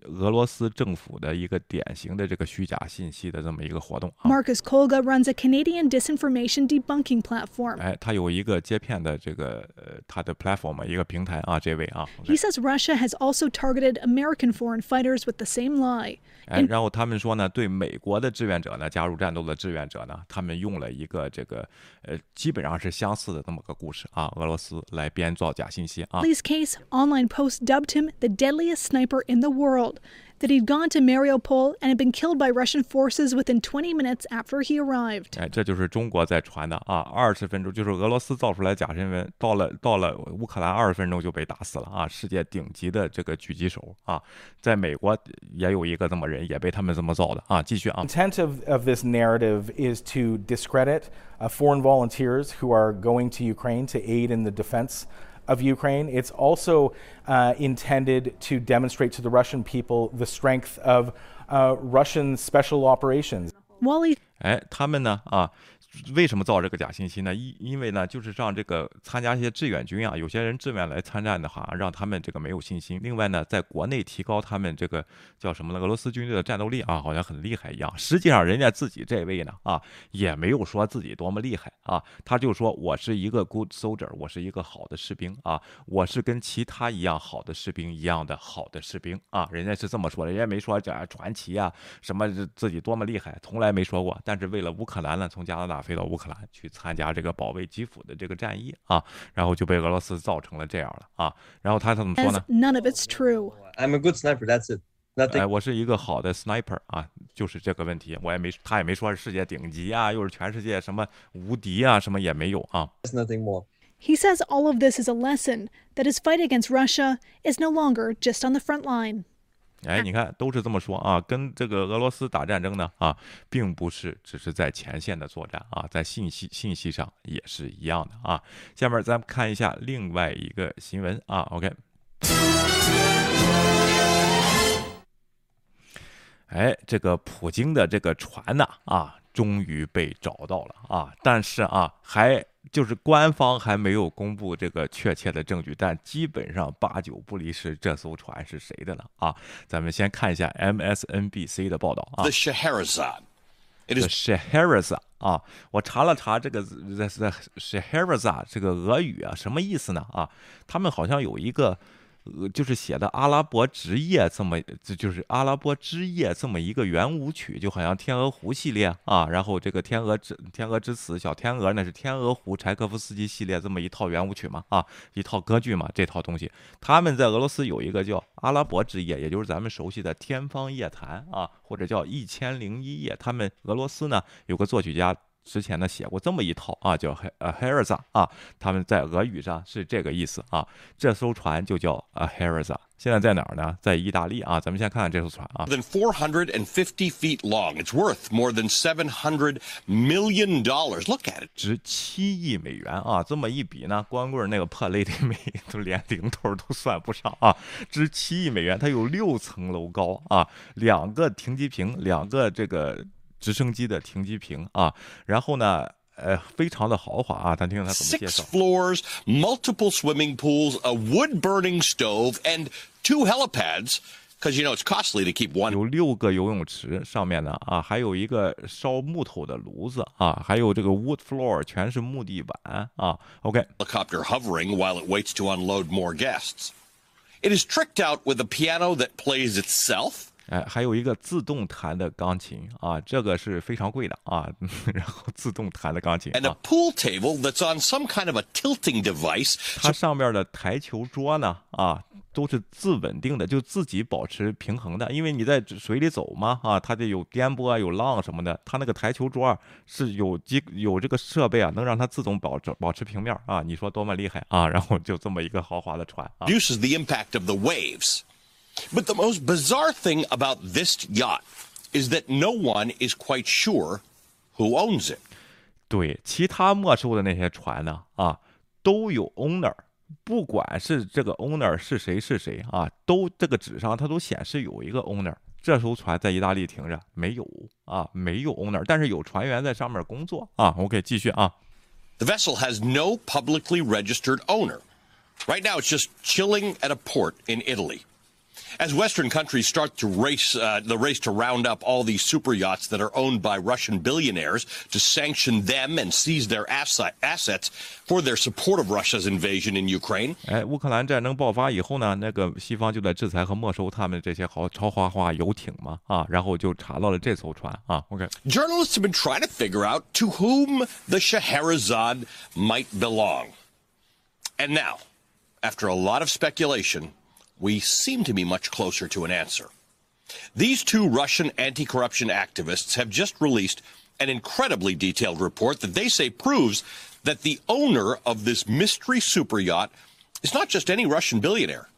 俄罗斯政府的一个典型的这个虚假信息的这么一个活动。Marcus Kolga runs a Canadian disinformation debunking platform. 哎，他有一个接片的这个呃他的 platform 一个平台啊，这位啊。He says Russia has also targeted American foreign fighters with the same lie. 哎，然后他们说呢，对美国的志愿者呢，加入战斗的志愿者呢，他们用了一个这个呃基本上是相似的这么个故事啊，俄罗斯来编造假信息啊。This case, online posts dubbed him the deadliest sniper in the world that he'd gone to Mariupol and had been killed by Russian forces within 20 minutes after he arrived. 哎，这就是中国在传的啊，二十分钟就是俄罗斯造出来假新闻，到了到了乌克兰二十分钟就被打死了啊，世界顶级的这个狙击手啊，在美国也有一个这么人，也被他们这么造的啊。继续啊。Intent of of this narrative is to discredit uh, foreign volunteers who are going to Ukraine to aid in the defense of Ukraine. It's also uh, intended to demonstrate to the Russian people the strength of uh, Russian special operations. Wally 哎，他们呢啊， 为什么造这个假信息呢？因因为呢，就是让这个参加一些志愿军啊，有些人志愿来参战的话，让他们这个没有信心。另外呢，在国内提高他们这个叫什么呢？俄罗斯军队的战斗力啊，好像很厉害一样。实际上，人家自己这位呢啊，也没有说自己多么厉害啊，他就说我是一个 good soldier，我是一个好的士兵啊，我是跟其他一样好的士兵一样的好的士兵啊，人家是这么说的，人家没说这传奇啊，什么自己多么厉害，从来没说过。但是为了乌克兰呢，从加拿大飞到乌克兰去参加这个保卫基辅的这个战役啊，然后就被俄罗斯造成了这样了啊。然后他怎么说呢？None of it's true. I'm a good sniper. That's it. 哎，我是一个好的 sniper 啊，就是这个问题，我也没，他也没说是世界顶级啊，又是全世界什么无敌啊，什么也没有啊。It's Nothing more. He says all of this is a lesson that his fight against Russia is no longer just on the front line. 哎，你看，都是这么说啊，跟这个俄罗斯打战争呢啊，并不是只是在前线的作战啊，在信息信息上也是一样的啊。下面咱们看一下另外一个新闻啊，OK。哎，这个普京的这个船呢，啊，终于被找到了啊！但是啊，还就是官方还没有公布这个确切的证据，但基本上八九不离十，这艘船是谁的了？啊，咱们先看一下 MSNBC 的报道啊。The Scheherazade，it is Scheherazade 啊，我查了查这个在在 Scheherazade 这个俄语啊，什么意思呢？啊，他们好像有一个。呃，就是写的阿拉伯之夜这么，这就是阿拉伯之夜这么一个圆舞曲，就好像天鹅湖系列啊，然后这个天鹅之天鹅之死，小天鹅那是天鹅湖柴可夫斯基系列这么一套圆舞曲嘛啊，一套歌剧嘛，这套东西，他们在俄罗斯有一个叫阿拉伯之夜，也就是咱们熟悉的天方夜谭啊，或者叫一千零一夜，他们俄罗斯呢有个作曲家。之前呢写过这么一套啊，叫呃 Heraza 啊，他们在俄语上是这个意思啊。这艘船就叫呃 Heraza，现在在哪儿呢？在意大利啊。咱们先看看这艘船啊。Than four hundred and fifty feet long, it's worth more than seven hundred million dollars. Look at it，值七亿美元啊。这么一比呢，光棍那个破雷迪美 都连零头都算不上啊。值七亿美元，它有六层楼高啊，两个停机坪，两个这个。直升机的停机坪啊，然后呢，呃，非常的豪华啊，咱听听他怎么介绍。Six floors, multiple swimming pools, a wood-burning stove, and two helipads. Because you know it's costly to keep one. 有六个游泳池，上面呢啊，还有一个烧木头的炉子啊，还有这个 wood floor，全是木地板啊。OK。Helicopter hovering while it waits to unload more guests. It is tricked out with a piano that plays itself. 哎，还有一个自动弹的钢琴啊，这个是非常贵的啊。然后自动弹的钢琴。And a pool table that's on some kind of a tilting device。它上面的台球桌呢，啊，都是自稳定的，就自己保持平衡的。因为你在水里走嘛，啊，它得有颠簸、啊有浪什么的。它那个台球桌是有机有这个设备啊，能让它自动保持保持平面啊。你说多么厉害啊！然后就这么一个豪华的船啊。Uses the impact of the waves. But the most bizarre thing about this yacht is that no one is quite sure who owns it. 对，其他没收的那些船呢，啊，都有 owner，不管是这个 owner 是谁是谁啊，都这个纸上它都显示有一个 owner。这艘船在意大利停着，没有啊，没有 owner，但是有船员在上面工作啊。OK，继续啊。The vessel has no publicly registered owner. Right now, it's just chilling at a port in Italy. As Western countries start to race uh, the race to round up all these super yachts that are owned by Russian billionaires to sanction them and seize their asset, assets for their support of Russia's invasion in Ukraine. 哎，乌克兰战争爆发以后呢，那个西方就在制裁和没收他们这些豪超豪华游艇嘛，啊，然后就查到了这艘船啊。OK。Journalists have been trying to figure out to whom the Scheherazade might belong, and now, after a lot of speculation we seem to be much closer to an answer. These two Russian anti corruption activists have just released an incredibly detailed report that they say proves that the owner of this mystery super yacht is not just any Russian billionaire,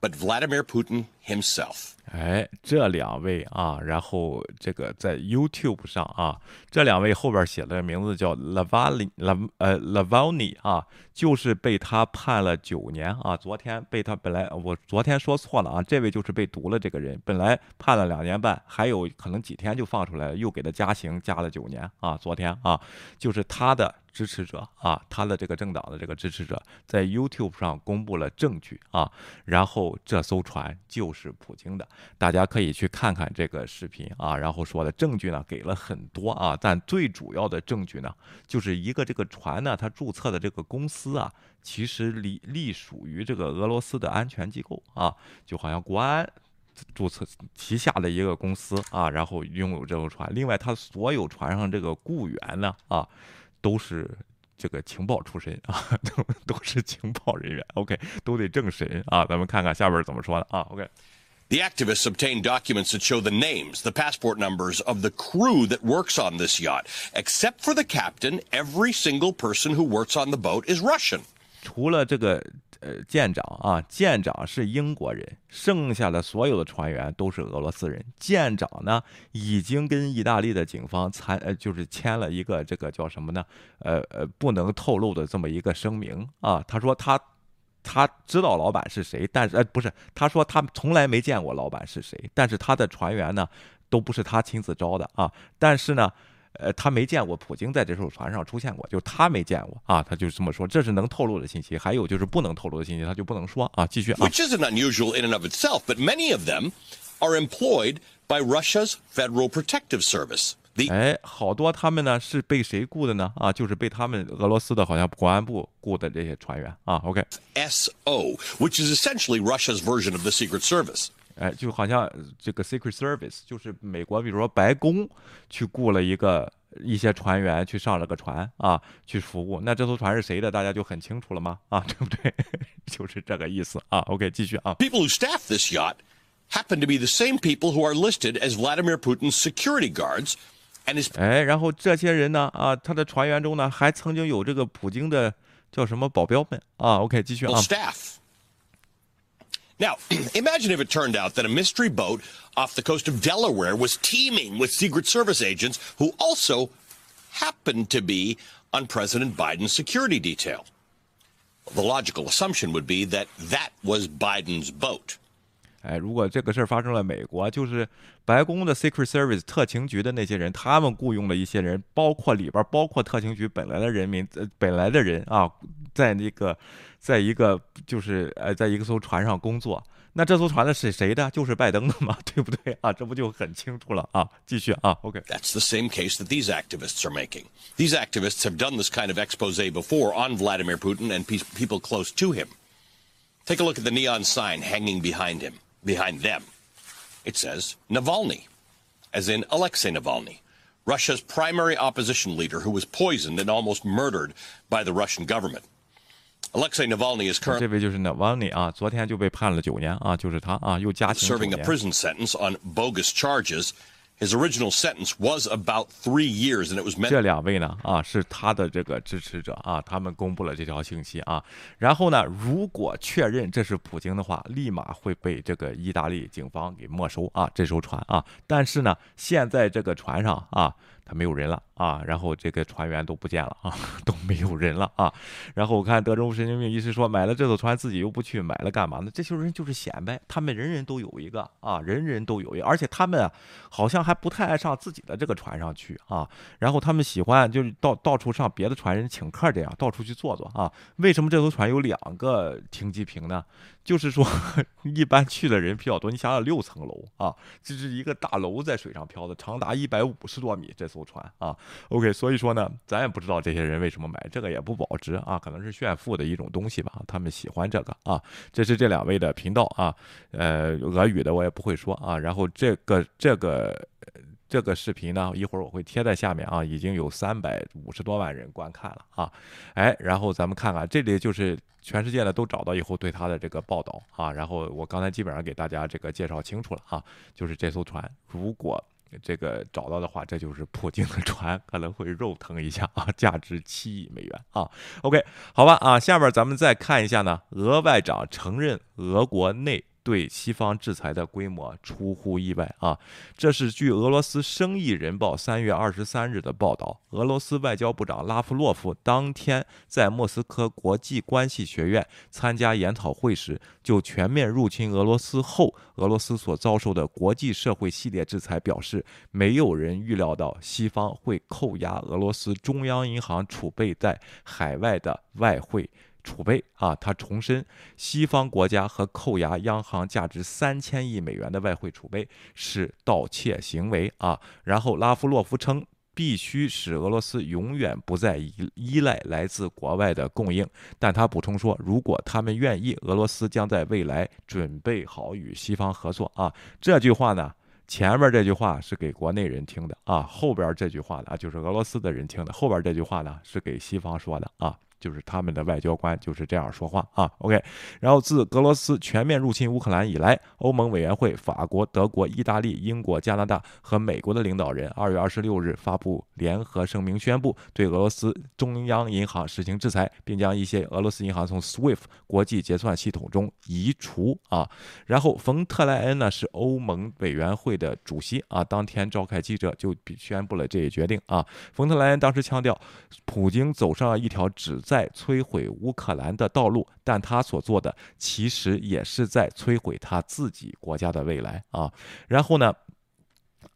but Vladimir Putin himself. 哎，这两位啊，然后这个在 YouTube 上啊，这两位后边写的名字叫 Lavali Lav 呃 Lavani 啊，就是被他判了九年啊。昨天被他本来我昨天说错了啊，这位就是被毒了这个人，本来判了两年半，还有可能几天就放出来了，又给他加刑加了九年啊。昨天啊，就是他的。支持者啊，他的这个政党的这个支持者在 YouTube 上公布了证据啊，然后这艘船就是普京的，大家可以去看看这个视频啊，然后说的证据呢给了很多啊，但最主要的证据呢，就是一个这个船呢，它注册的这个公司啊，其实隶隶属于这个俄罗斯的安全机构啊，就好像国安。注册旗下的一个公司啊，然后拥有这艘船。另外，他所有船上这个雇员呢啊，都是这个情报出身啊，都都是情报人员。OK，都得正神啊。咱们看看下边怎么说的啊。OK。The activists obtained documents that show the names, the passport numbers of the crew that works on this yacht. Except for the captain, every single person who works on the boat is Russian. 除了这个呃舰长啊，舰长是英国人，剩下的所有的船员都是俄罗斯人。舰长呢，已经跟意大利的警方参呃，就是签了一个这个叫什么呢？呃呃，不能透露的这么一个声明啊。他说他。 他知道老板是谁，但是呃不是，他说他从来没见过老板是谁，但是他的船员呢都不是他亲自招的啊，但是呢，呃他没见过普京在这艘船上出现过，就他没见过啊，他就这么说，这是能透露的信息，还有就是不能透露的信息，他就不能说啊，继续啊。Which isn't unusual in and of itself, but many of them are employed by Russia's Federal Protective Service. 哎，好多他们呢是被谁雇的呢？啊，就是被他们俄罗斯的，好像国安部雇的这些船员啊。OK，SO，which is essentially Russia's version of the Secret Service。哎，就好像这个 Secret Service 就是美国，比如说白宫去雇了一个一些船员去上了个船啊，去服务。那这艘船是谁的？大家就很清楚了吗？啊，对不对？就是这个意思啊。OK，继续啊。People who staff this yacht happen to be the same people who are listed as Vladimir Putin's security guards. 哎，然后这些人呢？啊，他的船员中呢，还曾经有这个普京的叫什么保镖们啊？OK，继续啊。Staff. Now, imagine if it turned out that a mystery boat off the coast of Delaware was teeming with Secret Service agents who also happened to be on President Biden's security detail. The logical assumption would be that that was Biden's boat. 哎，如果这个事儿发生了美国，就是白宫的 Secret Service 特勤局的那些人，他们雇佣了一些人，包括里边包括特勤局本来的人民，呃，本来的人啊，在那个，在一个就是呃，在一个艘船上工作。那这艘船的是谁的？就是拜登的嘛，对不对啊？这不就很清楚了啊？继续啊，OK。That's the same case that these activists are making. These activists have done this kind of expose before on Vladimir Putin and people close to him. Take a look at the neon sign hanging behind him. Behind them. It says Navalny, as in Alexei Navalny, Russia's primary opposition leader who was poisoned and almost murdered by the Russian government. Alexei Navalny is currently serving a prison sentence on bogus charges his original sentence was about three years, and it was meant. 这两位呢，啊，是他的这个支持者啊，他们公布了这条信息啊。然后呢，如果确认这是普京的话，立马会被这个意大利警方给没收啊，这艘船啊。但是呢，现在这个船上啊。他没有人了啊，然后这个船员都不见了啊，都没有人了啊。然后我看德州神经病医师说，买了这艘船自己又不去，买了干嘛呢？这些人就是显摆，他们人人都有一个啊，人人都有一个，而且他们啊，好像还不太爱上自己的这个船上去啊。然后他们喜欢就是到到处上别的船人请客这样，到处去坐坐啊。为什么这艘船有两个停机坪呢？就是说，一般去的人比较多。你想想，六层楼啊，这是一个大楼在水上漂的，长达一百五十多米。这艘船啊，OK，所以说呢，咱也不知道这些人为什么买这个，也不保值啊，可能是炫富的一种东西吧。他们喜欢这个啊。这是这两位的频道啊，呃，俄语的我也不会说啊。然后这个这个。这个视频呢，一会儿我会贴在下面啊，已经有三百五十多万人观看了啊，哎，然后咱们看看这里就是全世界的都找到以后对他的这个报道啊，然后我刚才基本上给大家这个介绍清楚了啊，就是这艘船如果这个找到的话，这就是普京的船，可能会肉疼一下啊，价值七亿美元啊，OK，好吧啊，下面咱们再看一下呢，俄外长承认俄国内。对西方制裁的规模出乎意外啊！这是据俄罗斯《生意人报》三月二十三日的报道。俄罗斯外交部长拉夫洛夫当天在莫斯科国际关系学院参加研讨会时，就全面入侵俄罗斯后俄罗斯所遭受的国际社会系列制裁表示：没有人预料到西方会扣押俄罗斯中央银行储备在海外的外汇。储备啊，他重申，西方国家和扣押央行价值三千亿美元的外汇储备是盗窃行为啊。然后拉夫洛夫称，必须使俄罗斯永远不再依依赖来自国外的供应。但他补充说，如果他们愿意，俄罗斯将在未来准备好与西方合作。啊，这句话呢，前面这句话是给国内人听的啊，后边这句话呢，就是俄罗斯的人听的。后边这句话呢，是给西方说的啊。就是他们的外交官就是这样说话啊，OK。然后自俄罗斯全面入侵乌克兰以来，欧盟委员会、法国、德国、意大利、英国、加拿大和美国的领导人二月二十六日发布联合声明，宣布对俄罗斯中央银行实行制裁，并将一些俄罗斯银行从 SWIFT 国际结算系统中移除啊。然后冯特莱恩呢是欧盟委员会的主席啊，当天召开记者就宣布了这一决定啊。冯特莱恩当时强调，普京走上了一条旨在摧毁乌克兰的道路，但他所做的其实也是在摧毁他自己国家的未来啊。然后呢，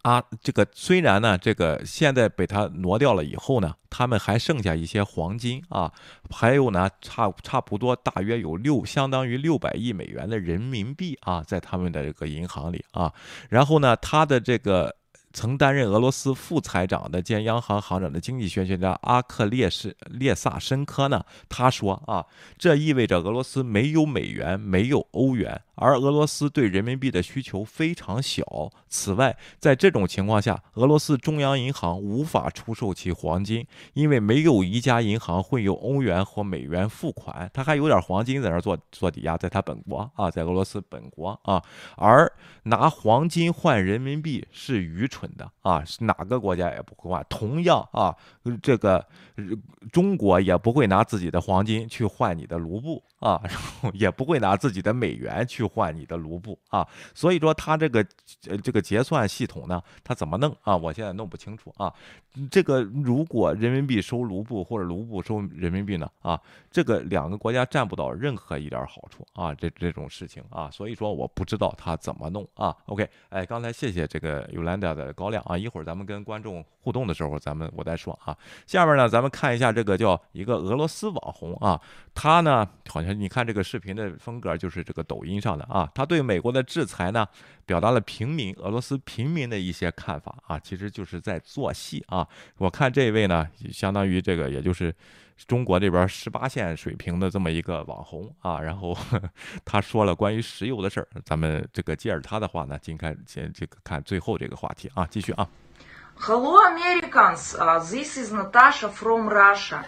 啊，这个虽然呢，这个现在被他挪掉了以后呢，他们还剩下一些黄金啊，还有呢，差差不多大约有六，相当于六百亿美元的人民币啊，在他们的这个银行里啊。然后呢，他的这个。曾担任俄罗斯副财长的兼央行行长的经济学学家阿克列什列萨申科呢，他说啊，这意味着俄罗斯没有美元，没有欧元。而俄罗斯对人民币的需求非常小。此外，在这种情况下，俄罗斯中央银行无法出售其黄金，因为没有一家银行会用欧元或美元付款。他还有点黄金在那做做抵押，在他本国啊，在俄罗斯本国啊。而拿黄金换人民币是愚蠢的啊，是哪个国家也不会换。同样啊，这个中国也不会拿自己的黄金去换你的卢布。啊，也不会拿自己的美元去换你的卢布啊，所以说他这个呃这个结算系统呢，他怎么弄啊？我现在弄不清楚啊。这个如果人民币收卢布或者卢布收人民币呢啊，这个两个国家占不到任何一点好处啊，这这种事情啊，所以说我不知道他怎么弄啊。OK，哎，刚才谢谢这个 Yolanda 的高亮啊，一会儿咱们跟观众互动的时候，咱们我再说啊。下面呢，咱们看一下这个叫一个俄罗斯网红啊，他呢好像你看这个视频的风格就是这个抖音上的啊，他对美国的制裁呢。表达了平民俄罗斯平民的一些看法啊，其实就是在做戏啊。我看这位呢，相当于这个，也就是中国这边十八线水平的这么一个网红啊。然后 他说了关于石油的事儿，咱们这个接着他的话呢，先看先这个看最后这个话题啊，继续啊。Hello Americans, this is Natasha from Russia,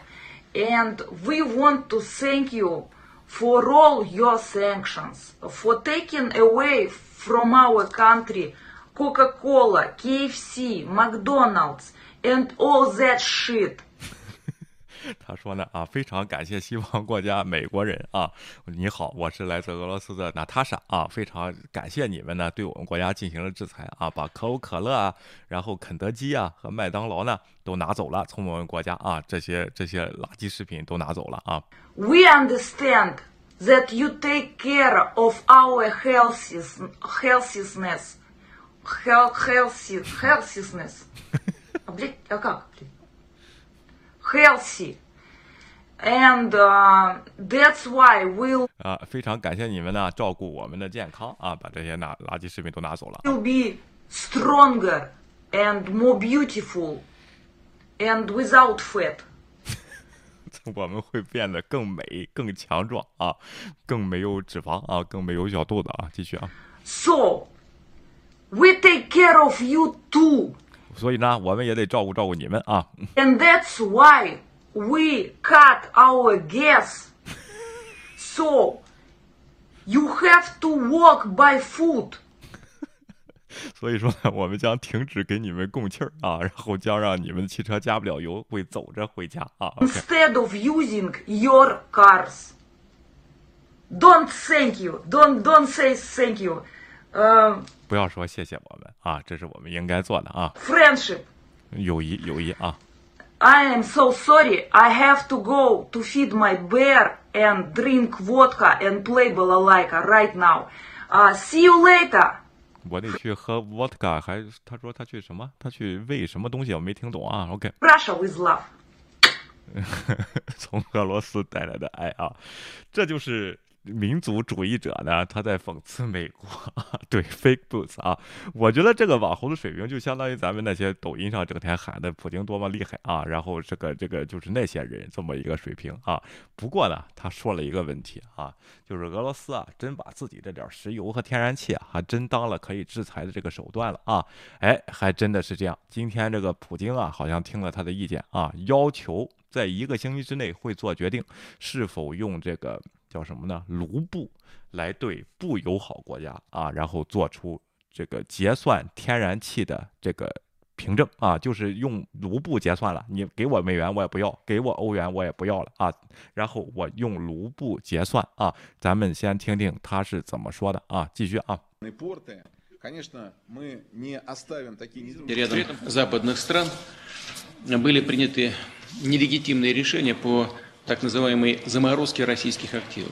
and we want to thank you for all your sanctions, for taking away. From our country Coca-Cola, KFC, McDonald's, and all that shit. 他说呢啊，非常感谢西方国家美国人啊，你好，我是来自俄罗斯的娜塔莎啊，非常感谢你们呢对我们国家进行了制裁啊，把可口可乐啊，然后肯德基啊和麦当劳呢都拿走了，从我们国家啊这些这些垃圾食品都拿走了啊。We understand. that you take care of our healthiness, healthiness, healthy, healthiness. Healthy. And uh, that's why we'll 啊，非常感谢你们呢，照顾我们的健康啊，把这些拿垃圾食品都拿走了。Will be stronger and more beautiful and without fat. 我们会变得更美、更强壮啊，更没有脂肪啊，更没有小肚子啊。继续啊。So we take care of you too。所以呢，我们也得照顾照顾你们啊。And that's why we cut our gas. So you have to walk by foot. 所以说呢，我们将停止给你们供气儿啊，然后将让你们的汽车加不了油，会走着回家啊。Instead of using your cars, don't thank you, don't don't say thank you. 呃，不要说谢谢我们啊，这是我们应该做的啊。Friendship，友谊，友谊啊。I am so sorry. I have to go to feed my bear and drink vodka and play balalaika right now. Uh, see you later. 我得去喝 vodka，还他说他去什么？他去喂什么东西？我没听懂啊。OK。Russia with love。从俄罗斯带来的爱啊，这就是民族主义者呢，他在讽刺美国，对 fake boots 啊，我觉得这个网红的水平就相当于咱们那些抖音上整天喊的普京多么厉害啊，然后这个这个就是那些人这么一个水平啊。不过呢，他说了一个问题啊，就是俄罗斯啊，真把自己这点石油和天然气啊，还真当了可以制裁的这个手段了啊。哎，还真的是这样。今天这个普京啊，好像听了他的意见啊，要求在一个星期之内会做决定，是否用这个。叫什么呢？卢布来对不友好国家啊，然后做出这个结算天然气的这个凭证啊，就是用卢布结算了。你给我美元我也不要，给我欧元我也不要了啊。然后我用卢布结算啊。咱们先听听他是怎么说的啊。继续啊。так называемой заморозки российских активов.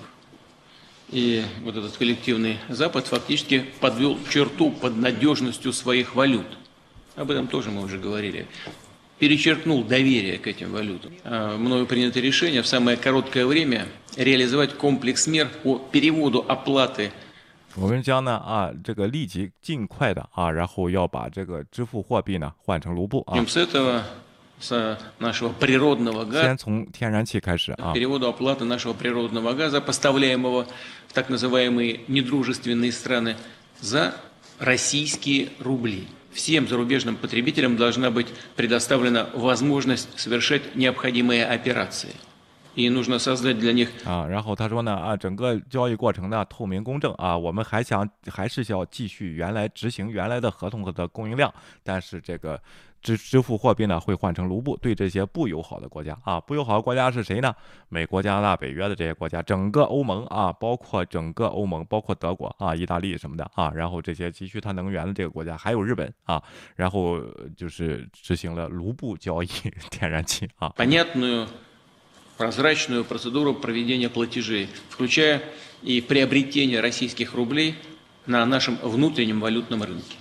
И вот этот коллективный Запад фактически подвел черту под надежностью своих валют. Об этом тоже мы уже говорили. Перечеркнул доверие к этим валютам. А мною принято решение в самое короткое время реализовать комплекс мер по переводу оплаты 我们将呢啊，这个立即尽快的啊，然后要把这个支付货币呢换成卢布啊。 С этого с нашего природного газа, переводу оплаты нашего природного газа, поставляемого в так называемые недружественные страны, за российские рубли. Всем зарубежным потребителям должна быть предоставлена возможность совершать необходимые операции. И нужно создать для них 啊，然后他说呢啊，整个交易过程呢透明公正啊，我们还想还是要继续原来执行原来的合同的供应量，但是这个 支支付货币呢会换成卢布，对这些不友好的国家啊，不友好的国家是谁呢？美国、加拿大、北约的这些国家，整个欧盟啊，包括整个欧盟，包括德国啊、意大利什么的啊，然后这些急需它能源的这个国家，还有日本啊，然后就是执行了卢布交易天然气啊。понятную прозрачную процедуру проведения платежей, включая и приобретение российских рублей на нашем внутреннем валютном рынке.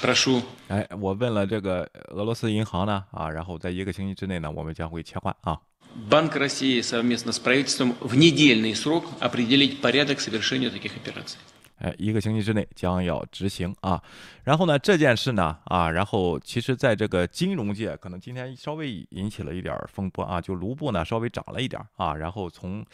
Прошу 哎，我问了这个俄罗斯银行呢，啊，然后在一个星期之内呢，我们将会切换啊。Банк России совместно с правительством в недельный срок определить порядок совершения таких операций. 哎，一个星期之内将要执行啊。然后呢，这件事呢，啊，然后其实在这个金融界，可能今天稍微引起了一点风波啊，就卢布呢稍微涨了一点啊，然后从。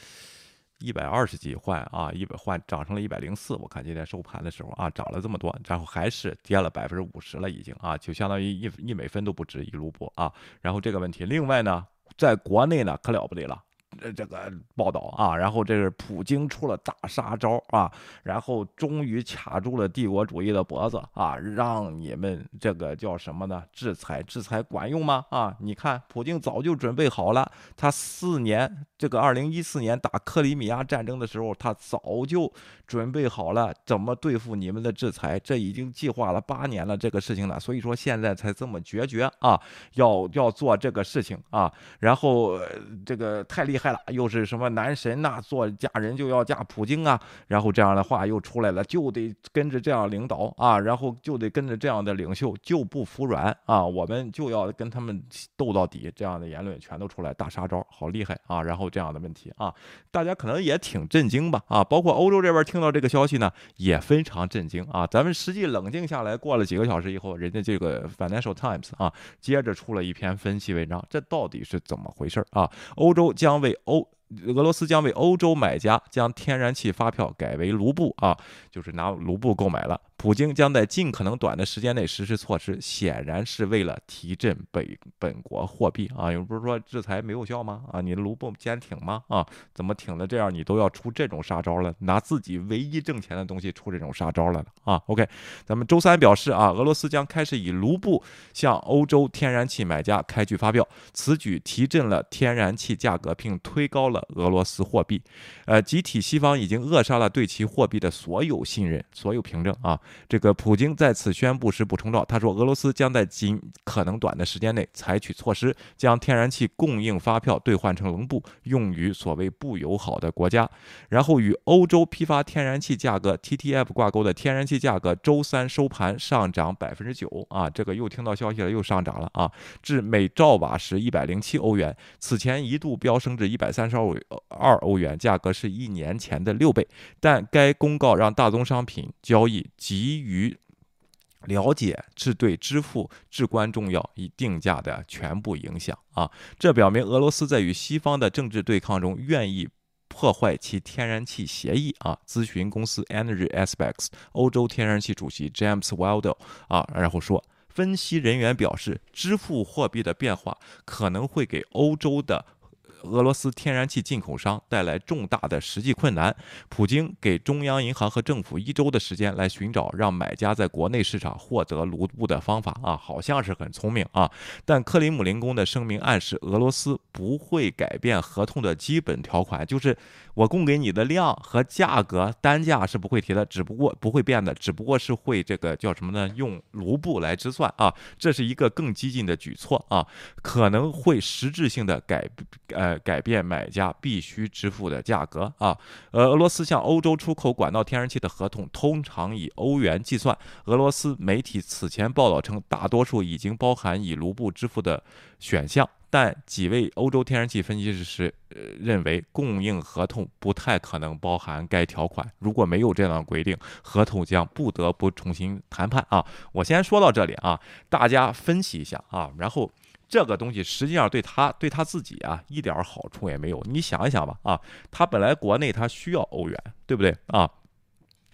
一百二十几换啊，一百换涨成了一百零四。我看今天收盘的时候啊，涨了这么多，然后还是跌了百分之五十了，已经啊，就相当于一一美分都不值一卢布啊。然后这个问题，另外呢，在国内呢可了不得了。呃，这个报道啊，然后这是普京出了大杀招啊，然后终于卡住了帝国主义的脖子啊，让你们这个叫什么呢？制裁，制裁管用吗？啊，你看，普京早就准备好了，他四年这个二零一四年打克里米亚战争的时候，他早就准备好了怎么对付你们的制裁，这已经计划了八年了这个事情了，所以说现在才这么决绝啊，要要做这个事情啊，然后这个太厉害。害了，又是什么男神呐？做嫁人就要嫁普京啊？然后这样的话又出来了，就得跟着这样领导啊，然后就得跟着这样的领袖，就不服软啊！我们就要跟他们斗到底。这样的言论全都出来，大杀招，好厉害啊！然后这样的问题啊，大家可能也挺震惊吧？啊，包括欧洲这边听到这个消息呢，也非常震惊啊！咱们实际冷静下来，过了几个小时以后，人家这个 Financial Times 啊，接着出了一篇分析文章，这到底是怎么回事啊？欧洲将为欧俄罗斯将为欧洲买家将天然气发票改为卢布啊，就是拿卢布购买了。普京将在尽可能短的时间内实施措施，显然是为了提振本本国货币啊！有不是说制裁没有效吗？啊，你卢布坚挺吗？啊，怎么挺的这样，你都要出这种杀招了？拿自己唯一挣钱的东西出这种杀招了啊？OK，咱们周三表示啊，俄罗斯将开始以卢布向欧洲天然气买家开具发票，此举提振了天然气价格，并推高了俄罗斯货币。呃，集体西方已经扼杀了对其货币的所有信任、所有凭证啊！这个普京在此宣布时补充道：“他说，俄罗斯将在尽可能短的时间内采取措施，将天然气供应发票兑换成卢布，用于所谓不友好的国家。然后与欧洲批发天然气价格 TTF 挂钩的天然气价格，周三收盘上涨百分之九啊！这个又听到消息了，又上涨了啊！至每兆瓦时一百零七欧元，此前一度飙升至一百三十欧二欧元，价格是一年前的六倍。但该公告让大宗商品交易急于了解，是对支付至关重要，以定价的全部影响啊！这表明俄罗斯在与西方的政治对抗中愿意。破坏其天然气协议啊！咨询公司 Energy Aspects 欧洲天然气主席 James Wilder 啊，然后说，分析人员表示，支付货币的变化可能会给欧洲的。俄罗斯天然气进口商带来重大的实际困难。普京给中央银行和政府一周的时间来寻找让买家在国内市场获得卢布的方法啊，好像是很聪明啊。但克里姆林宫的声明暗示，俄罗斯不会改变合同的基本条款，就是我供给你的量和价格单价是不会提的，只不过不会变的，只不过是会这个叫什么呢？用卢布来支算啊。这是一个更激进的举措啊，可能会实质性的改呃。改变买家必须支付的价格啊！呃，俄罗斯向欧洲出口管道天然气的合同通常以欧元计算。俄罗斯媒体此前报道称，大多数已经包含以卢布支付的选项，但几位欧洲天然气分析师呃认为，供应合同不太可能包含该条款。如果没有这样的规定，合同将不得不重新谈判啊！我先说到这里啊，大家分析一下啊，然后。这个东西实际上对他对他自己啊一点好处也没有。你想一想吧，啊，他本来国内他需要欧元，对不对啊？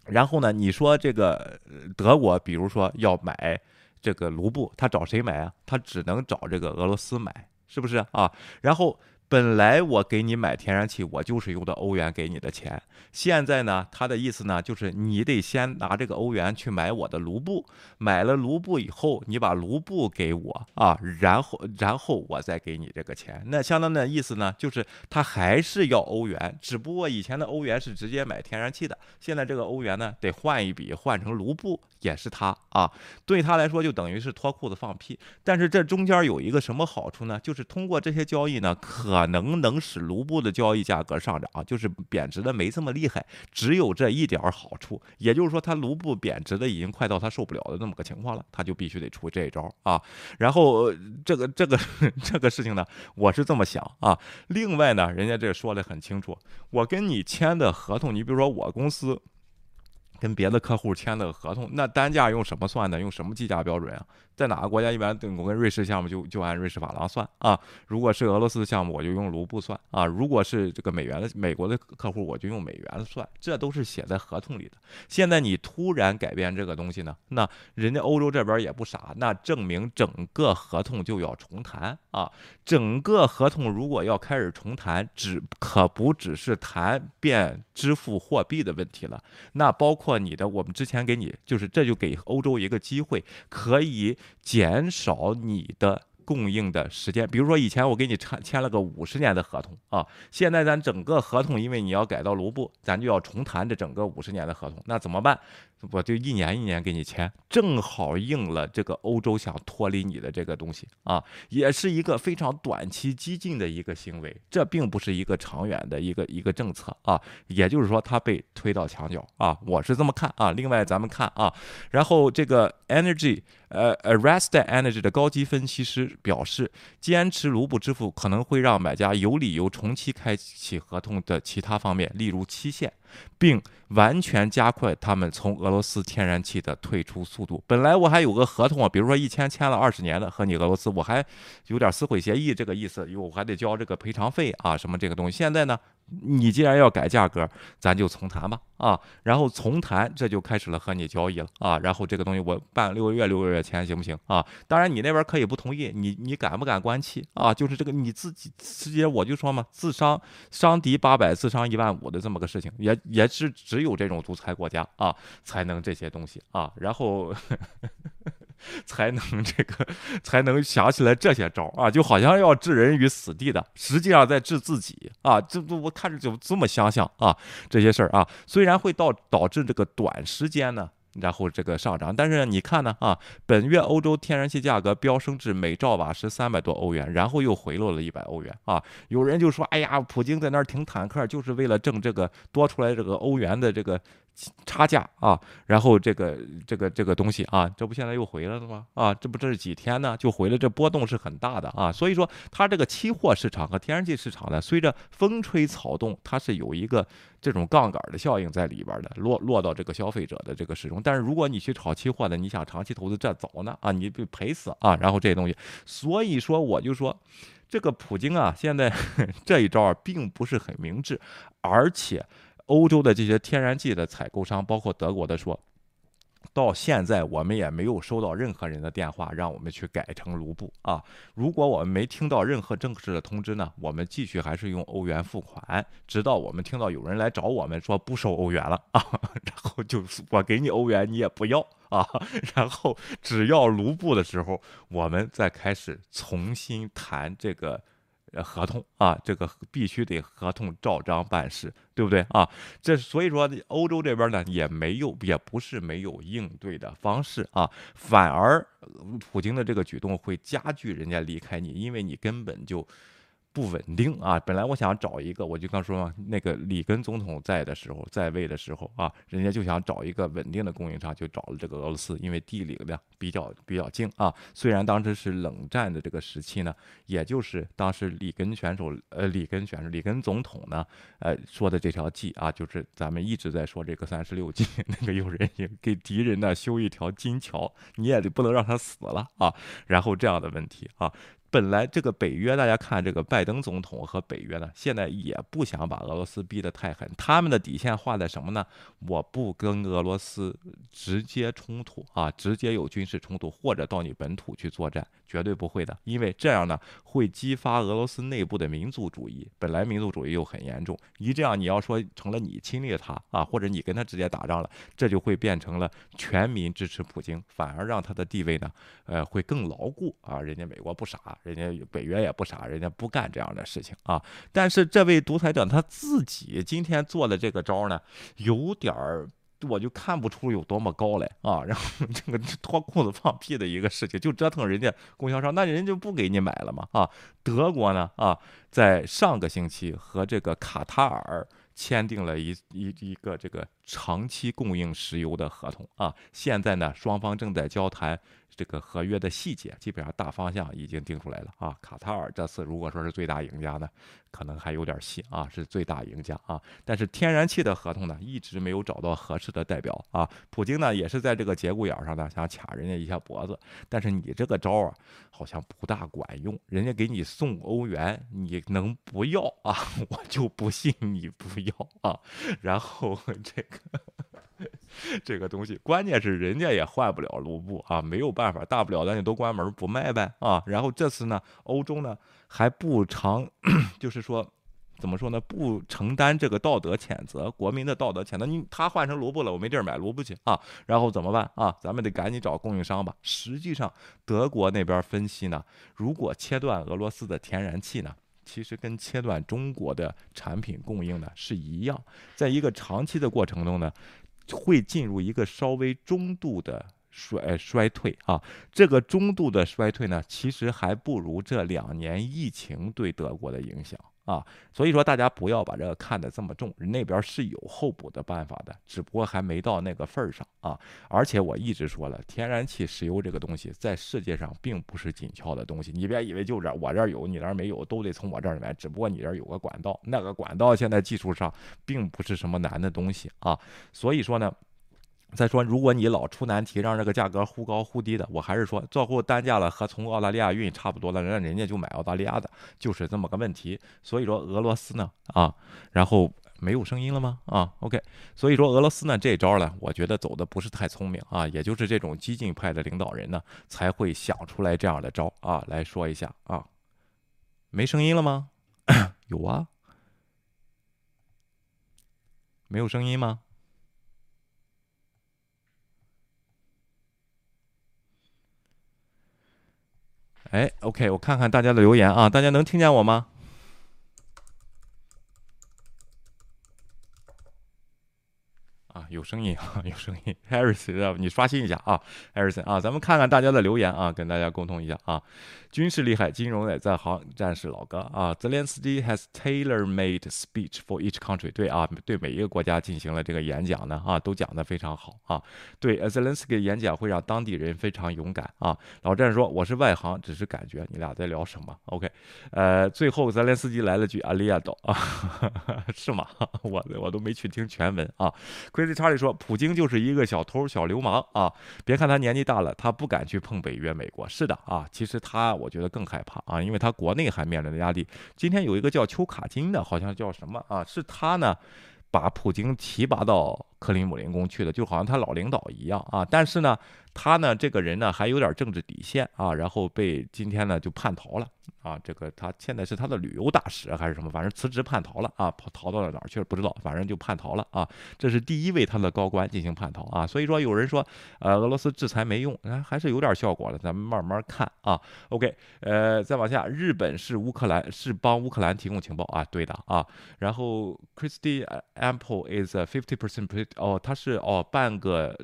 然后呢，你说这个德国，比如说要买这个卢布，他找谁买啊？他只能找这个俄罗斯买，是不是啊？然后。本来我给你买天然气，我就是用的欧元给你的钱。现在呢，他的意思呢，就是你得先拿这个欧元去买我的卢布，买了卢布以后，你把卢布给我啊，然后然后我再给你这个钱。那相当的意思呢，就是他还是要欧元，只不过以前的欧元是直接买天然气的，现在这个欧元呢，得换一笔，换成卢布。也是他啊，对他来说就等于是脱裤子放屁。但是这中间有一个什么好处呢？就是通过这些交易呢，可能能使卢布的交易价格上涨，就是贬值的没这么厉害。只有这一点好处，也就是说，他卢布贬值的已经快到他受不了的那么个情况了，他就必须得出这一招啊。然后这个这个 这个事情呢，我是这么想啊。另外呢，人家这说的很清楚，我跟你签的合同，你比如说我公司。跟别的客户签的合同，那单价用什么算的？用什么计价标准啊？在哪个国家一般，我跟瑞士项目就就按瑞士法郎算啊。如果是俄罗斯的项目，我就用卢布算啊。如果是这个美元的美国的客户，我就用美元算。这都是写在合同里的。现在你突然改变这个东西呢？那人家欧洲这边也不傻，那证明整个合同就要重谈啊。整个合同如果要开始重谈，只可不只是谈变支付货币的问题了，那包括你的，我们之前给你就是这就给欧洲一个机会，可以。减少你的供应的时间，比如说以前我给你签签了个五十年的合同啊，现在咱整个合同因为你要改到卢布，咱就要重谈这整个五十年的合同，那怎么办？我就一年一年给你签，正好应了这个欧洲想脱离你的这个东西啊，也是一个非常短期激进的一个行为，这并不是一个长远的一个一个政策啊，也就是说它被推到墙角啊，我是这么看啊。另外咱们看啊，然后这个 Energy 呃 Arrest Energy 的高级分析师表示，坚持卢布支付可能会让买家有理由重启开启合同的其他方面，例如期限。并完全加快他们从俄罗斯天然气的退出速度。本来我还有个合同啊，比如说一签签了二十年的和你俄罗斯，我还有点撕毁协议这个意思，因为我还得交这个赔偿费啊什么这个东西。现在呢？你既然要改价格，咱就重谈吧，啊，然后重谈，这就开始了和你交易了，啊，然后这个东西我办六个月，六个月签行不行啊？当然你那边可以不同意，你你敢不敢关气啊？就是这个你自己直接我就说嘛，自伤伤敌八百，自伤一万五的这么个事情，也也是只有这种独裁国家啊才能这些东西啊，然后。才能这个，才能想起来这些招啊，就好像要置人于死地的，实际上在置自己啊。这我看着就这么相像啊，这些事儿啊，虽然会到导致这个短时间呢。然后这个上涨，但是你看呢啊，本月欧洲天然气价格飙升至每兆瓦时三百多欧元，然后又回落了一百欧元啊。有人就说，哎呀，普京在那儿停坦克，就是为了挣这个多出来这个欧元的这个差价啊，然后这个这个这个东西啊，这不现在又回来了吗？啊，这不这是几天呢就回来，这波动是很大的啊。所以说，它这个期货市场和天然气市场呢，随着风吹草动，它是有一个这种杠杆的效应在里边的，落落到这个消费者的这个使用。但是如果你去炒期货的，你想长期投资这早呢啊，你被赔死啊。然后这些东西，所以说我就说，这个普京啊，现在 这一招，并不是很明智，而且。欧洲的这些天然气的采购商，包括德国的，说到现在我们也没有收到任何人的电话，让我们去改成卢布啊。如果我们没听到任何正式的通知呢，我们继续还是用欧元付款，直到我们听到有人来找我们说不收欧元了 啊，然后就我给你欧元你也不要啊，然后只要卢布的时候，我们再开始重新谈这个。合同啊，这个必须得合同照章办事，对不对啊？这所以说，欧洲这边呢也没有，也不是没有应对的方式啊，反而普京的这个举动会加剧人家离开你，因为你根本就。不稳定啊！本来我想找一个，我就刚说嘛，那个里根总统在的时候，在位的时候啊，人家就想找一个稳定的供应商，就找了这个俄罗斯，因为地理呢比较比较近啊。虽然当时是冷战的这个时期呢，也就是当时里根选手，呃，里根选手，里根总统呢，呃，说的这条计啊，就是咱们一直在说这个三十六计，那个有人也给敌人呢修一条金桥，你也得不能让他死了啊，然后这样的问题啊。本来这个北约，大家看这个拜登总统和北约呢，现在也不想把俄罗斯逼得太狠。他们的底线画在什么呢？我不跟俄罗斯直接冲突啊，直接有军事冲突，或者到你本土去作战，绝对不会的。因为这样呢，会激发俄罗斯内部的民族主义。本来民族主义又很严重，一这样你要说成了你侵略他啊，或者你跟他直接打仗了，这就会变成了全民支持普京，反而让他的地位呢，呃，会更牢固啊。人家美国不傻。人家北约也不傻，人家不干这样的事情啊。但是这位独裁者他自己今天做的这个招呢，有点儿，我就看不出有多么高来啊。然后这个脱裤子放屁的一个事情，就折腾人家供销商，那人就不给你买了嘛啊。德国呢啊，在上个星期和这个卡塔尔签订了一一一个这个长期供应石油的合同啊。现在呢，双方正在交谈。这个合约的细节基本上大方向已经定出来了啊！卡塔尔这次如果说是最大赢家呢，可能还有点戏啊，是最大赢家啊。但是天然气的合同呢，一直没有找到合适的代表啊。普京呢，也是在这个节骨眼上呢，想卡人家一下脖子。但是你这个招啊，好像不大管用。人家给你送欧元，你能不要啊？我就不信你不要啊。然后这个。这个东西，关键是人家也换不了卢布啊，没有办法，大不了咱就都关门不卖呗啊。然后这次呢，欧洲呢还不偿，就是说，怎么说呢，不承担这个道德谴责，国民的道德谴责。你他换成卢布了，我没地儿买卢布去啊。然后怎么办啊？咱们得赶紧找供应商吧。实际上，德国那边分析呢，如果切断俄罗斯的天然气呢，其实跟切断中国的产品供应呢是一样，在一个长期的过程中呢。会进入一个稍微中度的衰衰退啊，这个中度的衰退呢，其实还不如这两年疫情对德国的影响。啊，所以说大家不要把这个看得这么重，那边是有候补的办法的，只不过还没到那个份儿上啊。而且我一直说了，天然气、石油这个东西在世界上并不是紧俏的东西，你别以为就这我这儿有，你那儿没有，都得从我这儿买。只不过你这儿有个管道，那个管道现在技术上并不是什么难的东西啊。所以说呢。再说，如果你老出难题，让这个价格忽高忽低的，我还是说，最后单价了和从澳大利亚运差不多了，让人家就买澳大利亚的，就是这么个问题。所以说，俄罗斯呢，啊，然后没有声音了吗？啊，OK，所以说俄罗斯呢这招呢，我觉得走的不是太聪明啊，也就是这种激进派的领导人呢才会想出来这样的招啊。来说一下啊，没声音了吗？有啊，没有声音吗？哎，OK，我看看大家的留言啊，大家能听见我吗？有声音啊，有声音。Harrison，你刷新一下啊，Harrison 啊，咱们看看大家的留言啊，跟大家沟通一下啊。军事厉害，金融也在行，战士老哥啊。泽连斯基 has tailor-made speech for each country。对啊，对每一个国家进行了这个演讲呢啊，都讲得非常好啊。对，Zelensky 演讲会让当地人非常勇敢啊。老战士说我是外行，只是感觉。你俩在聊什么？OK，呃，最后泽连斯基来了句阿利亚岛啊，是吗？我我都没去听全文啊。亏查理说普京就是一个小偷小流氓啊。别看他年纪大了，他不敢去碰北约美国。是的啊，其实他。我觉得更害怕啊，因为他国内还面临着压力。今天有一个叫丘卡金的，好像叫什么啊？是他呢，把普京提拔到克里姆林宫去的，就好像他老领导一样啊。但是呢，他呢这个人呢还有点政治底线啊，然后被今天呢就叛逃了。啊，这个他现在是他的旅游大使还是什么？反正辞职叛逃了啊，跑逃到了哪儿去了不知道，反正就叛逃了啊。这是第一位他的高官进行叛逃啊。所以说有人说，呃，俄罗斯制裁没用，哎，还是有点效果的，咱们慢慢看啊。OK，呃，再往下，日本是乌克兰是帮乌克兰提供情报啊，对的啊。然后 Christy Ample is a fifty percent，哦，他是哦半个。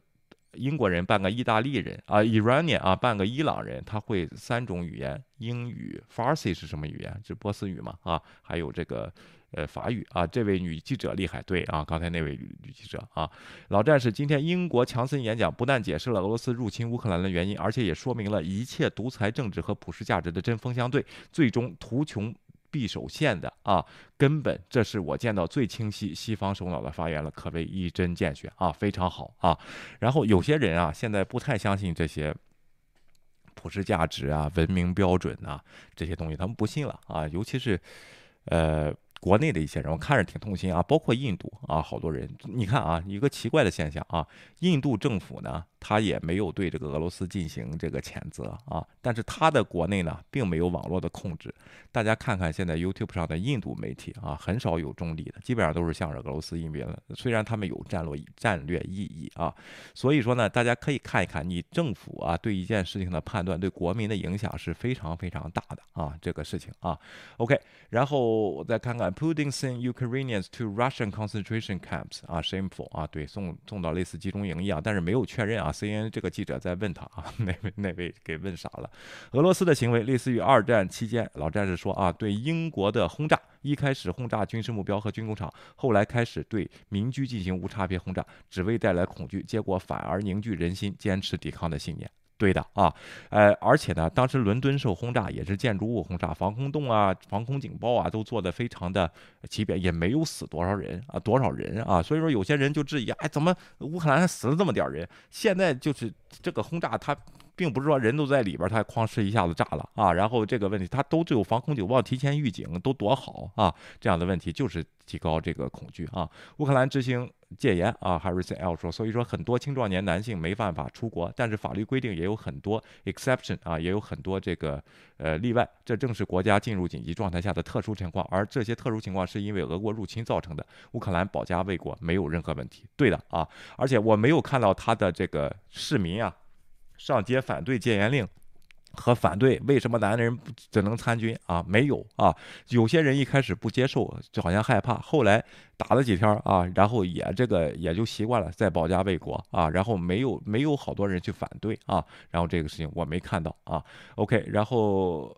英国人半个意大利人啊，Iranian 啊，半个伊朗人，他会三种语言，英语，Farsi 是什么语言？是波斯语嘛？啊，还有这个呃法语啊。这位女记者厉害，对啊，刚才那位女记者啊，老战士，今天英国强森演讲不但解释了俄罗斯入侵乌克兰的原因，而且也说明了一切独裁政治和普世价值的针锋相对，最终图穷。匕首现的啊，根本这是我见到最清晰西方首脑的发言了，可谓一针见血啊，非常好啊。然后有些人啊，现在不太相信这些普世价值啊、文明标准啊这些东西，他们不信了啊。尤其是呃国内的一些人，我看着挺痛心啊，包括印度啊，好多人，你看啊，一个奇怪的现象啊，印度政府呢。他也没有对这个俄罗斯进行这个谴责啊，但是他的国内呢，并没有网络的控制。大家看看现在 YouTube 上的印度媒体啊，很少有中立的，基本上都是向着俄罗斯一边的。虽然他们有战略战略意义啊，所以说呢，大家可以看一看，你政府啊对一件事情的判断，对国民的影响是非常非常大的啊，这个事情啊。OK，然后我再看看，Putting some Ukrainians to Russian concentration camps 啊，shameful 啊，对，送送到类似集中营一样，但是没有确认啊。，CNN 这个记者在问他啊，那位那位给问傻了。俄罗斯的行为类似于二战期间，老战士说啊，对英国的轰炸，一开始轰炸军事目标和军工厂，后来开始对民居进行无差别轰炸，只为带来恐惧，结果反而凝聚人心，坚持抵抗的信念。对的啊，呃，而且呢，当时伦敦受轰炸也是建筑物轰炸，防空洞啊、防空警报啊都做的非常的级别，也没有死多少人啊，多少人啊，所以说有些人就质疑，哎，怎么乌克兰死了这么点人？现在就是这个轰炸，它并不是说人都在里边，它哐哧一下子炸了啊，然后这个问题它都只有防空警报提前预警，都多好啊，这样的问题就是提高这个恐惧啊。乌克兰执行。戒严啊，Harrison L 说，所以说很多青壮年男性没办法出国，但是法律规定也有很多 exception 啊，也有很多这个呃例外，这正是国家进入紧急状态下的特殊情况，而这些特殊情况是因为俄国入侵造成的。乌克兰保家卫国没有任何问题，对的啊，而且我没有看到他的这个市民啊上街反对戒严令。和反对为什么男人只能参军啊？没有啊，有些人一开始不接受，就好像害怕，后来打了几天啊，然后也这个也就习惯了，在保家卫国啊，然后没有没有好多人去反对啊，然后这个事情我没看到啊。OK，然后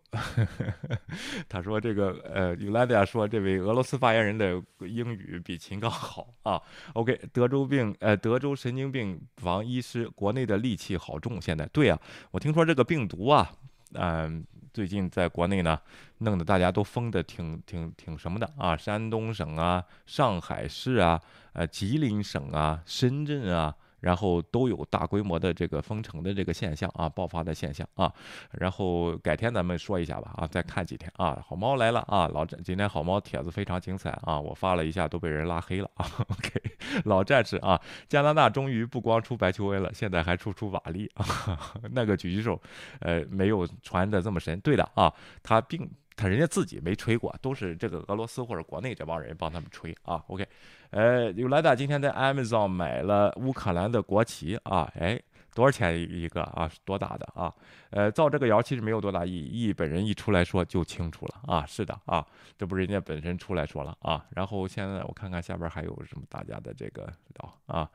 他说这个呃，尤莱迪亚说这位俄罗斯发言人的英语比秦刚好啊。OK，德州病呃，德州神经病王医师国内的戾气好重，现在对啊，我听说这个病毒啊。嗯，最近在国内呢，弄得大家都疯的挺挺挺什么的啊？山东省啊，上海市啊，呃，吉林省啊，深圳啊。然后都有大规模的这个封城的这个现象啊，爆发的现象啊。然后改天咱们说一下吧啊，再看几天啊。好猫来了啊，老战今天好猫帖子非常精彩啊，我发了一下都被人拉黑了啊。OK，老战士啊，加拿大终于不光出白求恩了，现在还出出瓦力啊。那个狙击手，呃，没有传的这么神。对的啊，他并他人家自己没吹过，都是这个俄罗斯或者国内这帮人帮他们吹啊。OK。呃，有莱达今天在 Amazon 买了乌克兰的国旗啊，哎，多少钱一个啊？多大的啊？呃，造这个谣其实没有多大意义，意义本人一出来说就清楚了啊。是的啊，这不是人家本身出来说了啊。然后现在我看看下边还有什么大家的这个聊啊。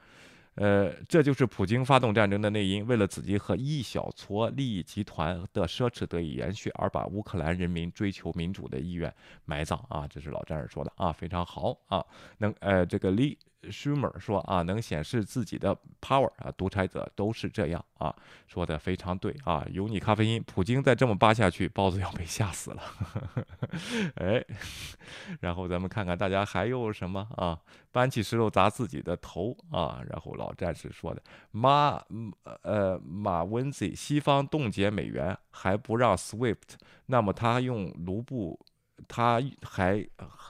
呃，这就是普京发动战争的内因，为了自己和一小撮利益集团的奢侈得以延续，而把乌克兰人民追求民主的意愿埋葬啊！这是老战士说的啊，非常好啊，能呃，这个利。Schumer 说啊，能显示自己的 power 啊，独裁者都是这样啊，说的非常对啊。有你咖啡因，普京再这么扒下去，包子要被吓死了。哎，然后咱们看看大家还有什么啊？搬起石头砸自己的头啊！然后老战士说的马呃马温西，西方冻结美元还不让 SWIFT，那么他用卢布。他还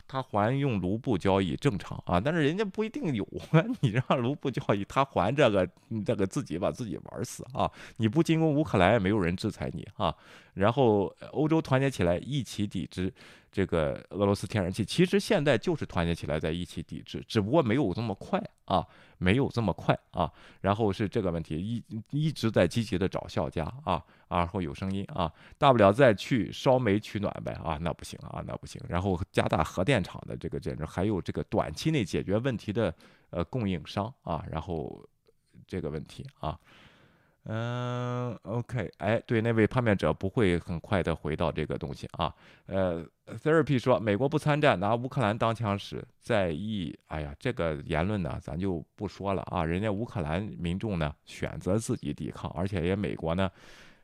他还用卢布交易正常啊，但是人家不一定有啊。你让卢布交易，他还这个这个自己把自己玩死啊！你不进攻乌克兰，没有人制裁你啊。然后欧洲团结起来，一起抵制。这个俄罗斯天然气其实现在就是团结起来在一起抵制，只不过没有这么快啊，没有这么快啊。然后是这个问题一一直在积极的找笑家啊，然后有声音啊，大不了再去烧煤取暖呗啊，那不行啊，那不行。然后加大核电厂的这个建设，还有这个短期内解决问题的呃供应商啊，然后这个问题啊。嗯，OK，哎，对，那位叛变者不会很快的回到这个东西啊。呃，Therapy 说美国不参战，拿乌克兰当枪使，在意，哎呀，这个言论呢，咱就不说了啊。人家乌克兰民众呢选择自己抵抗，而且也美国呢，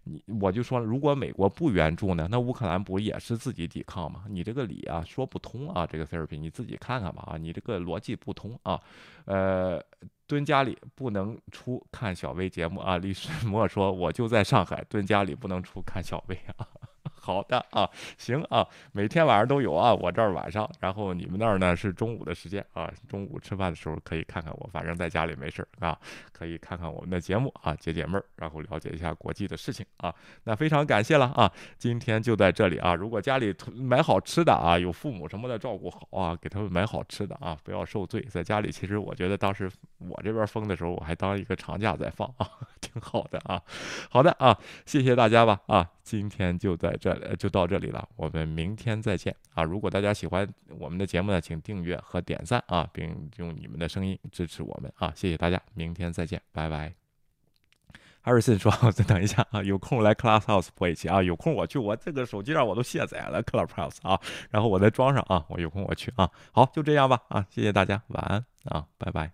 你我就说，如果美国不援助呢，那乌克兰不也是自己抵抗吗？你这个理啊说不通啊，这个菲尔宾你自己看看吧啊，你这个逻辑不通啊，呃。蹲家里不能出看小薇节目啊！李世墨说：“我就在上海蹲家里不能出看小薇啊。” 好的啊，行啊，每天晚上都有啊，我这儿晚上，然后你们那儿呢是中午的时间啊，中午吃饭的时候可以看看我，反正在家里没事儿啊，可以看看我们的节目啊，解解闷儿，然后了解一下国际的事情啊。那非常感谢了啊，今天就在这里啊。如果家里买好吃的啊，有父母什么的照顾好啊，给他们买好吃的啊，不要受罪。在家里其实我觉得当时我这边封的时候，我还当一个长假在放啊，挺好的啊。好的啊，谢谢大家吧啊。今天就在这里，就到这里了。我们明天再见啊！如果大家喜欢我们的节目呢，请订阅和点赞啊，并用你们的声音支持我们啊！谢谢大家，明天再见，拜拜。哈瑞森说：“ 再等一下啊，有空来 Class House 播一期啊，有空我去，我这个手机上我都卸载了 Class House 啊，然后我再装上啊，我有空我去啊。好，就这样吧啊，谢谢大家，晚安啊，拜拜。”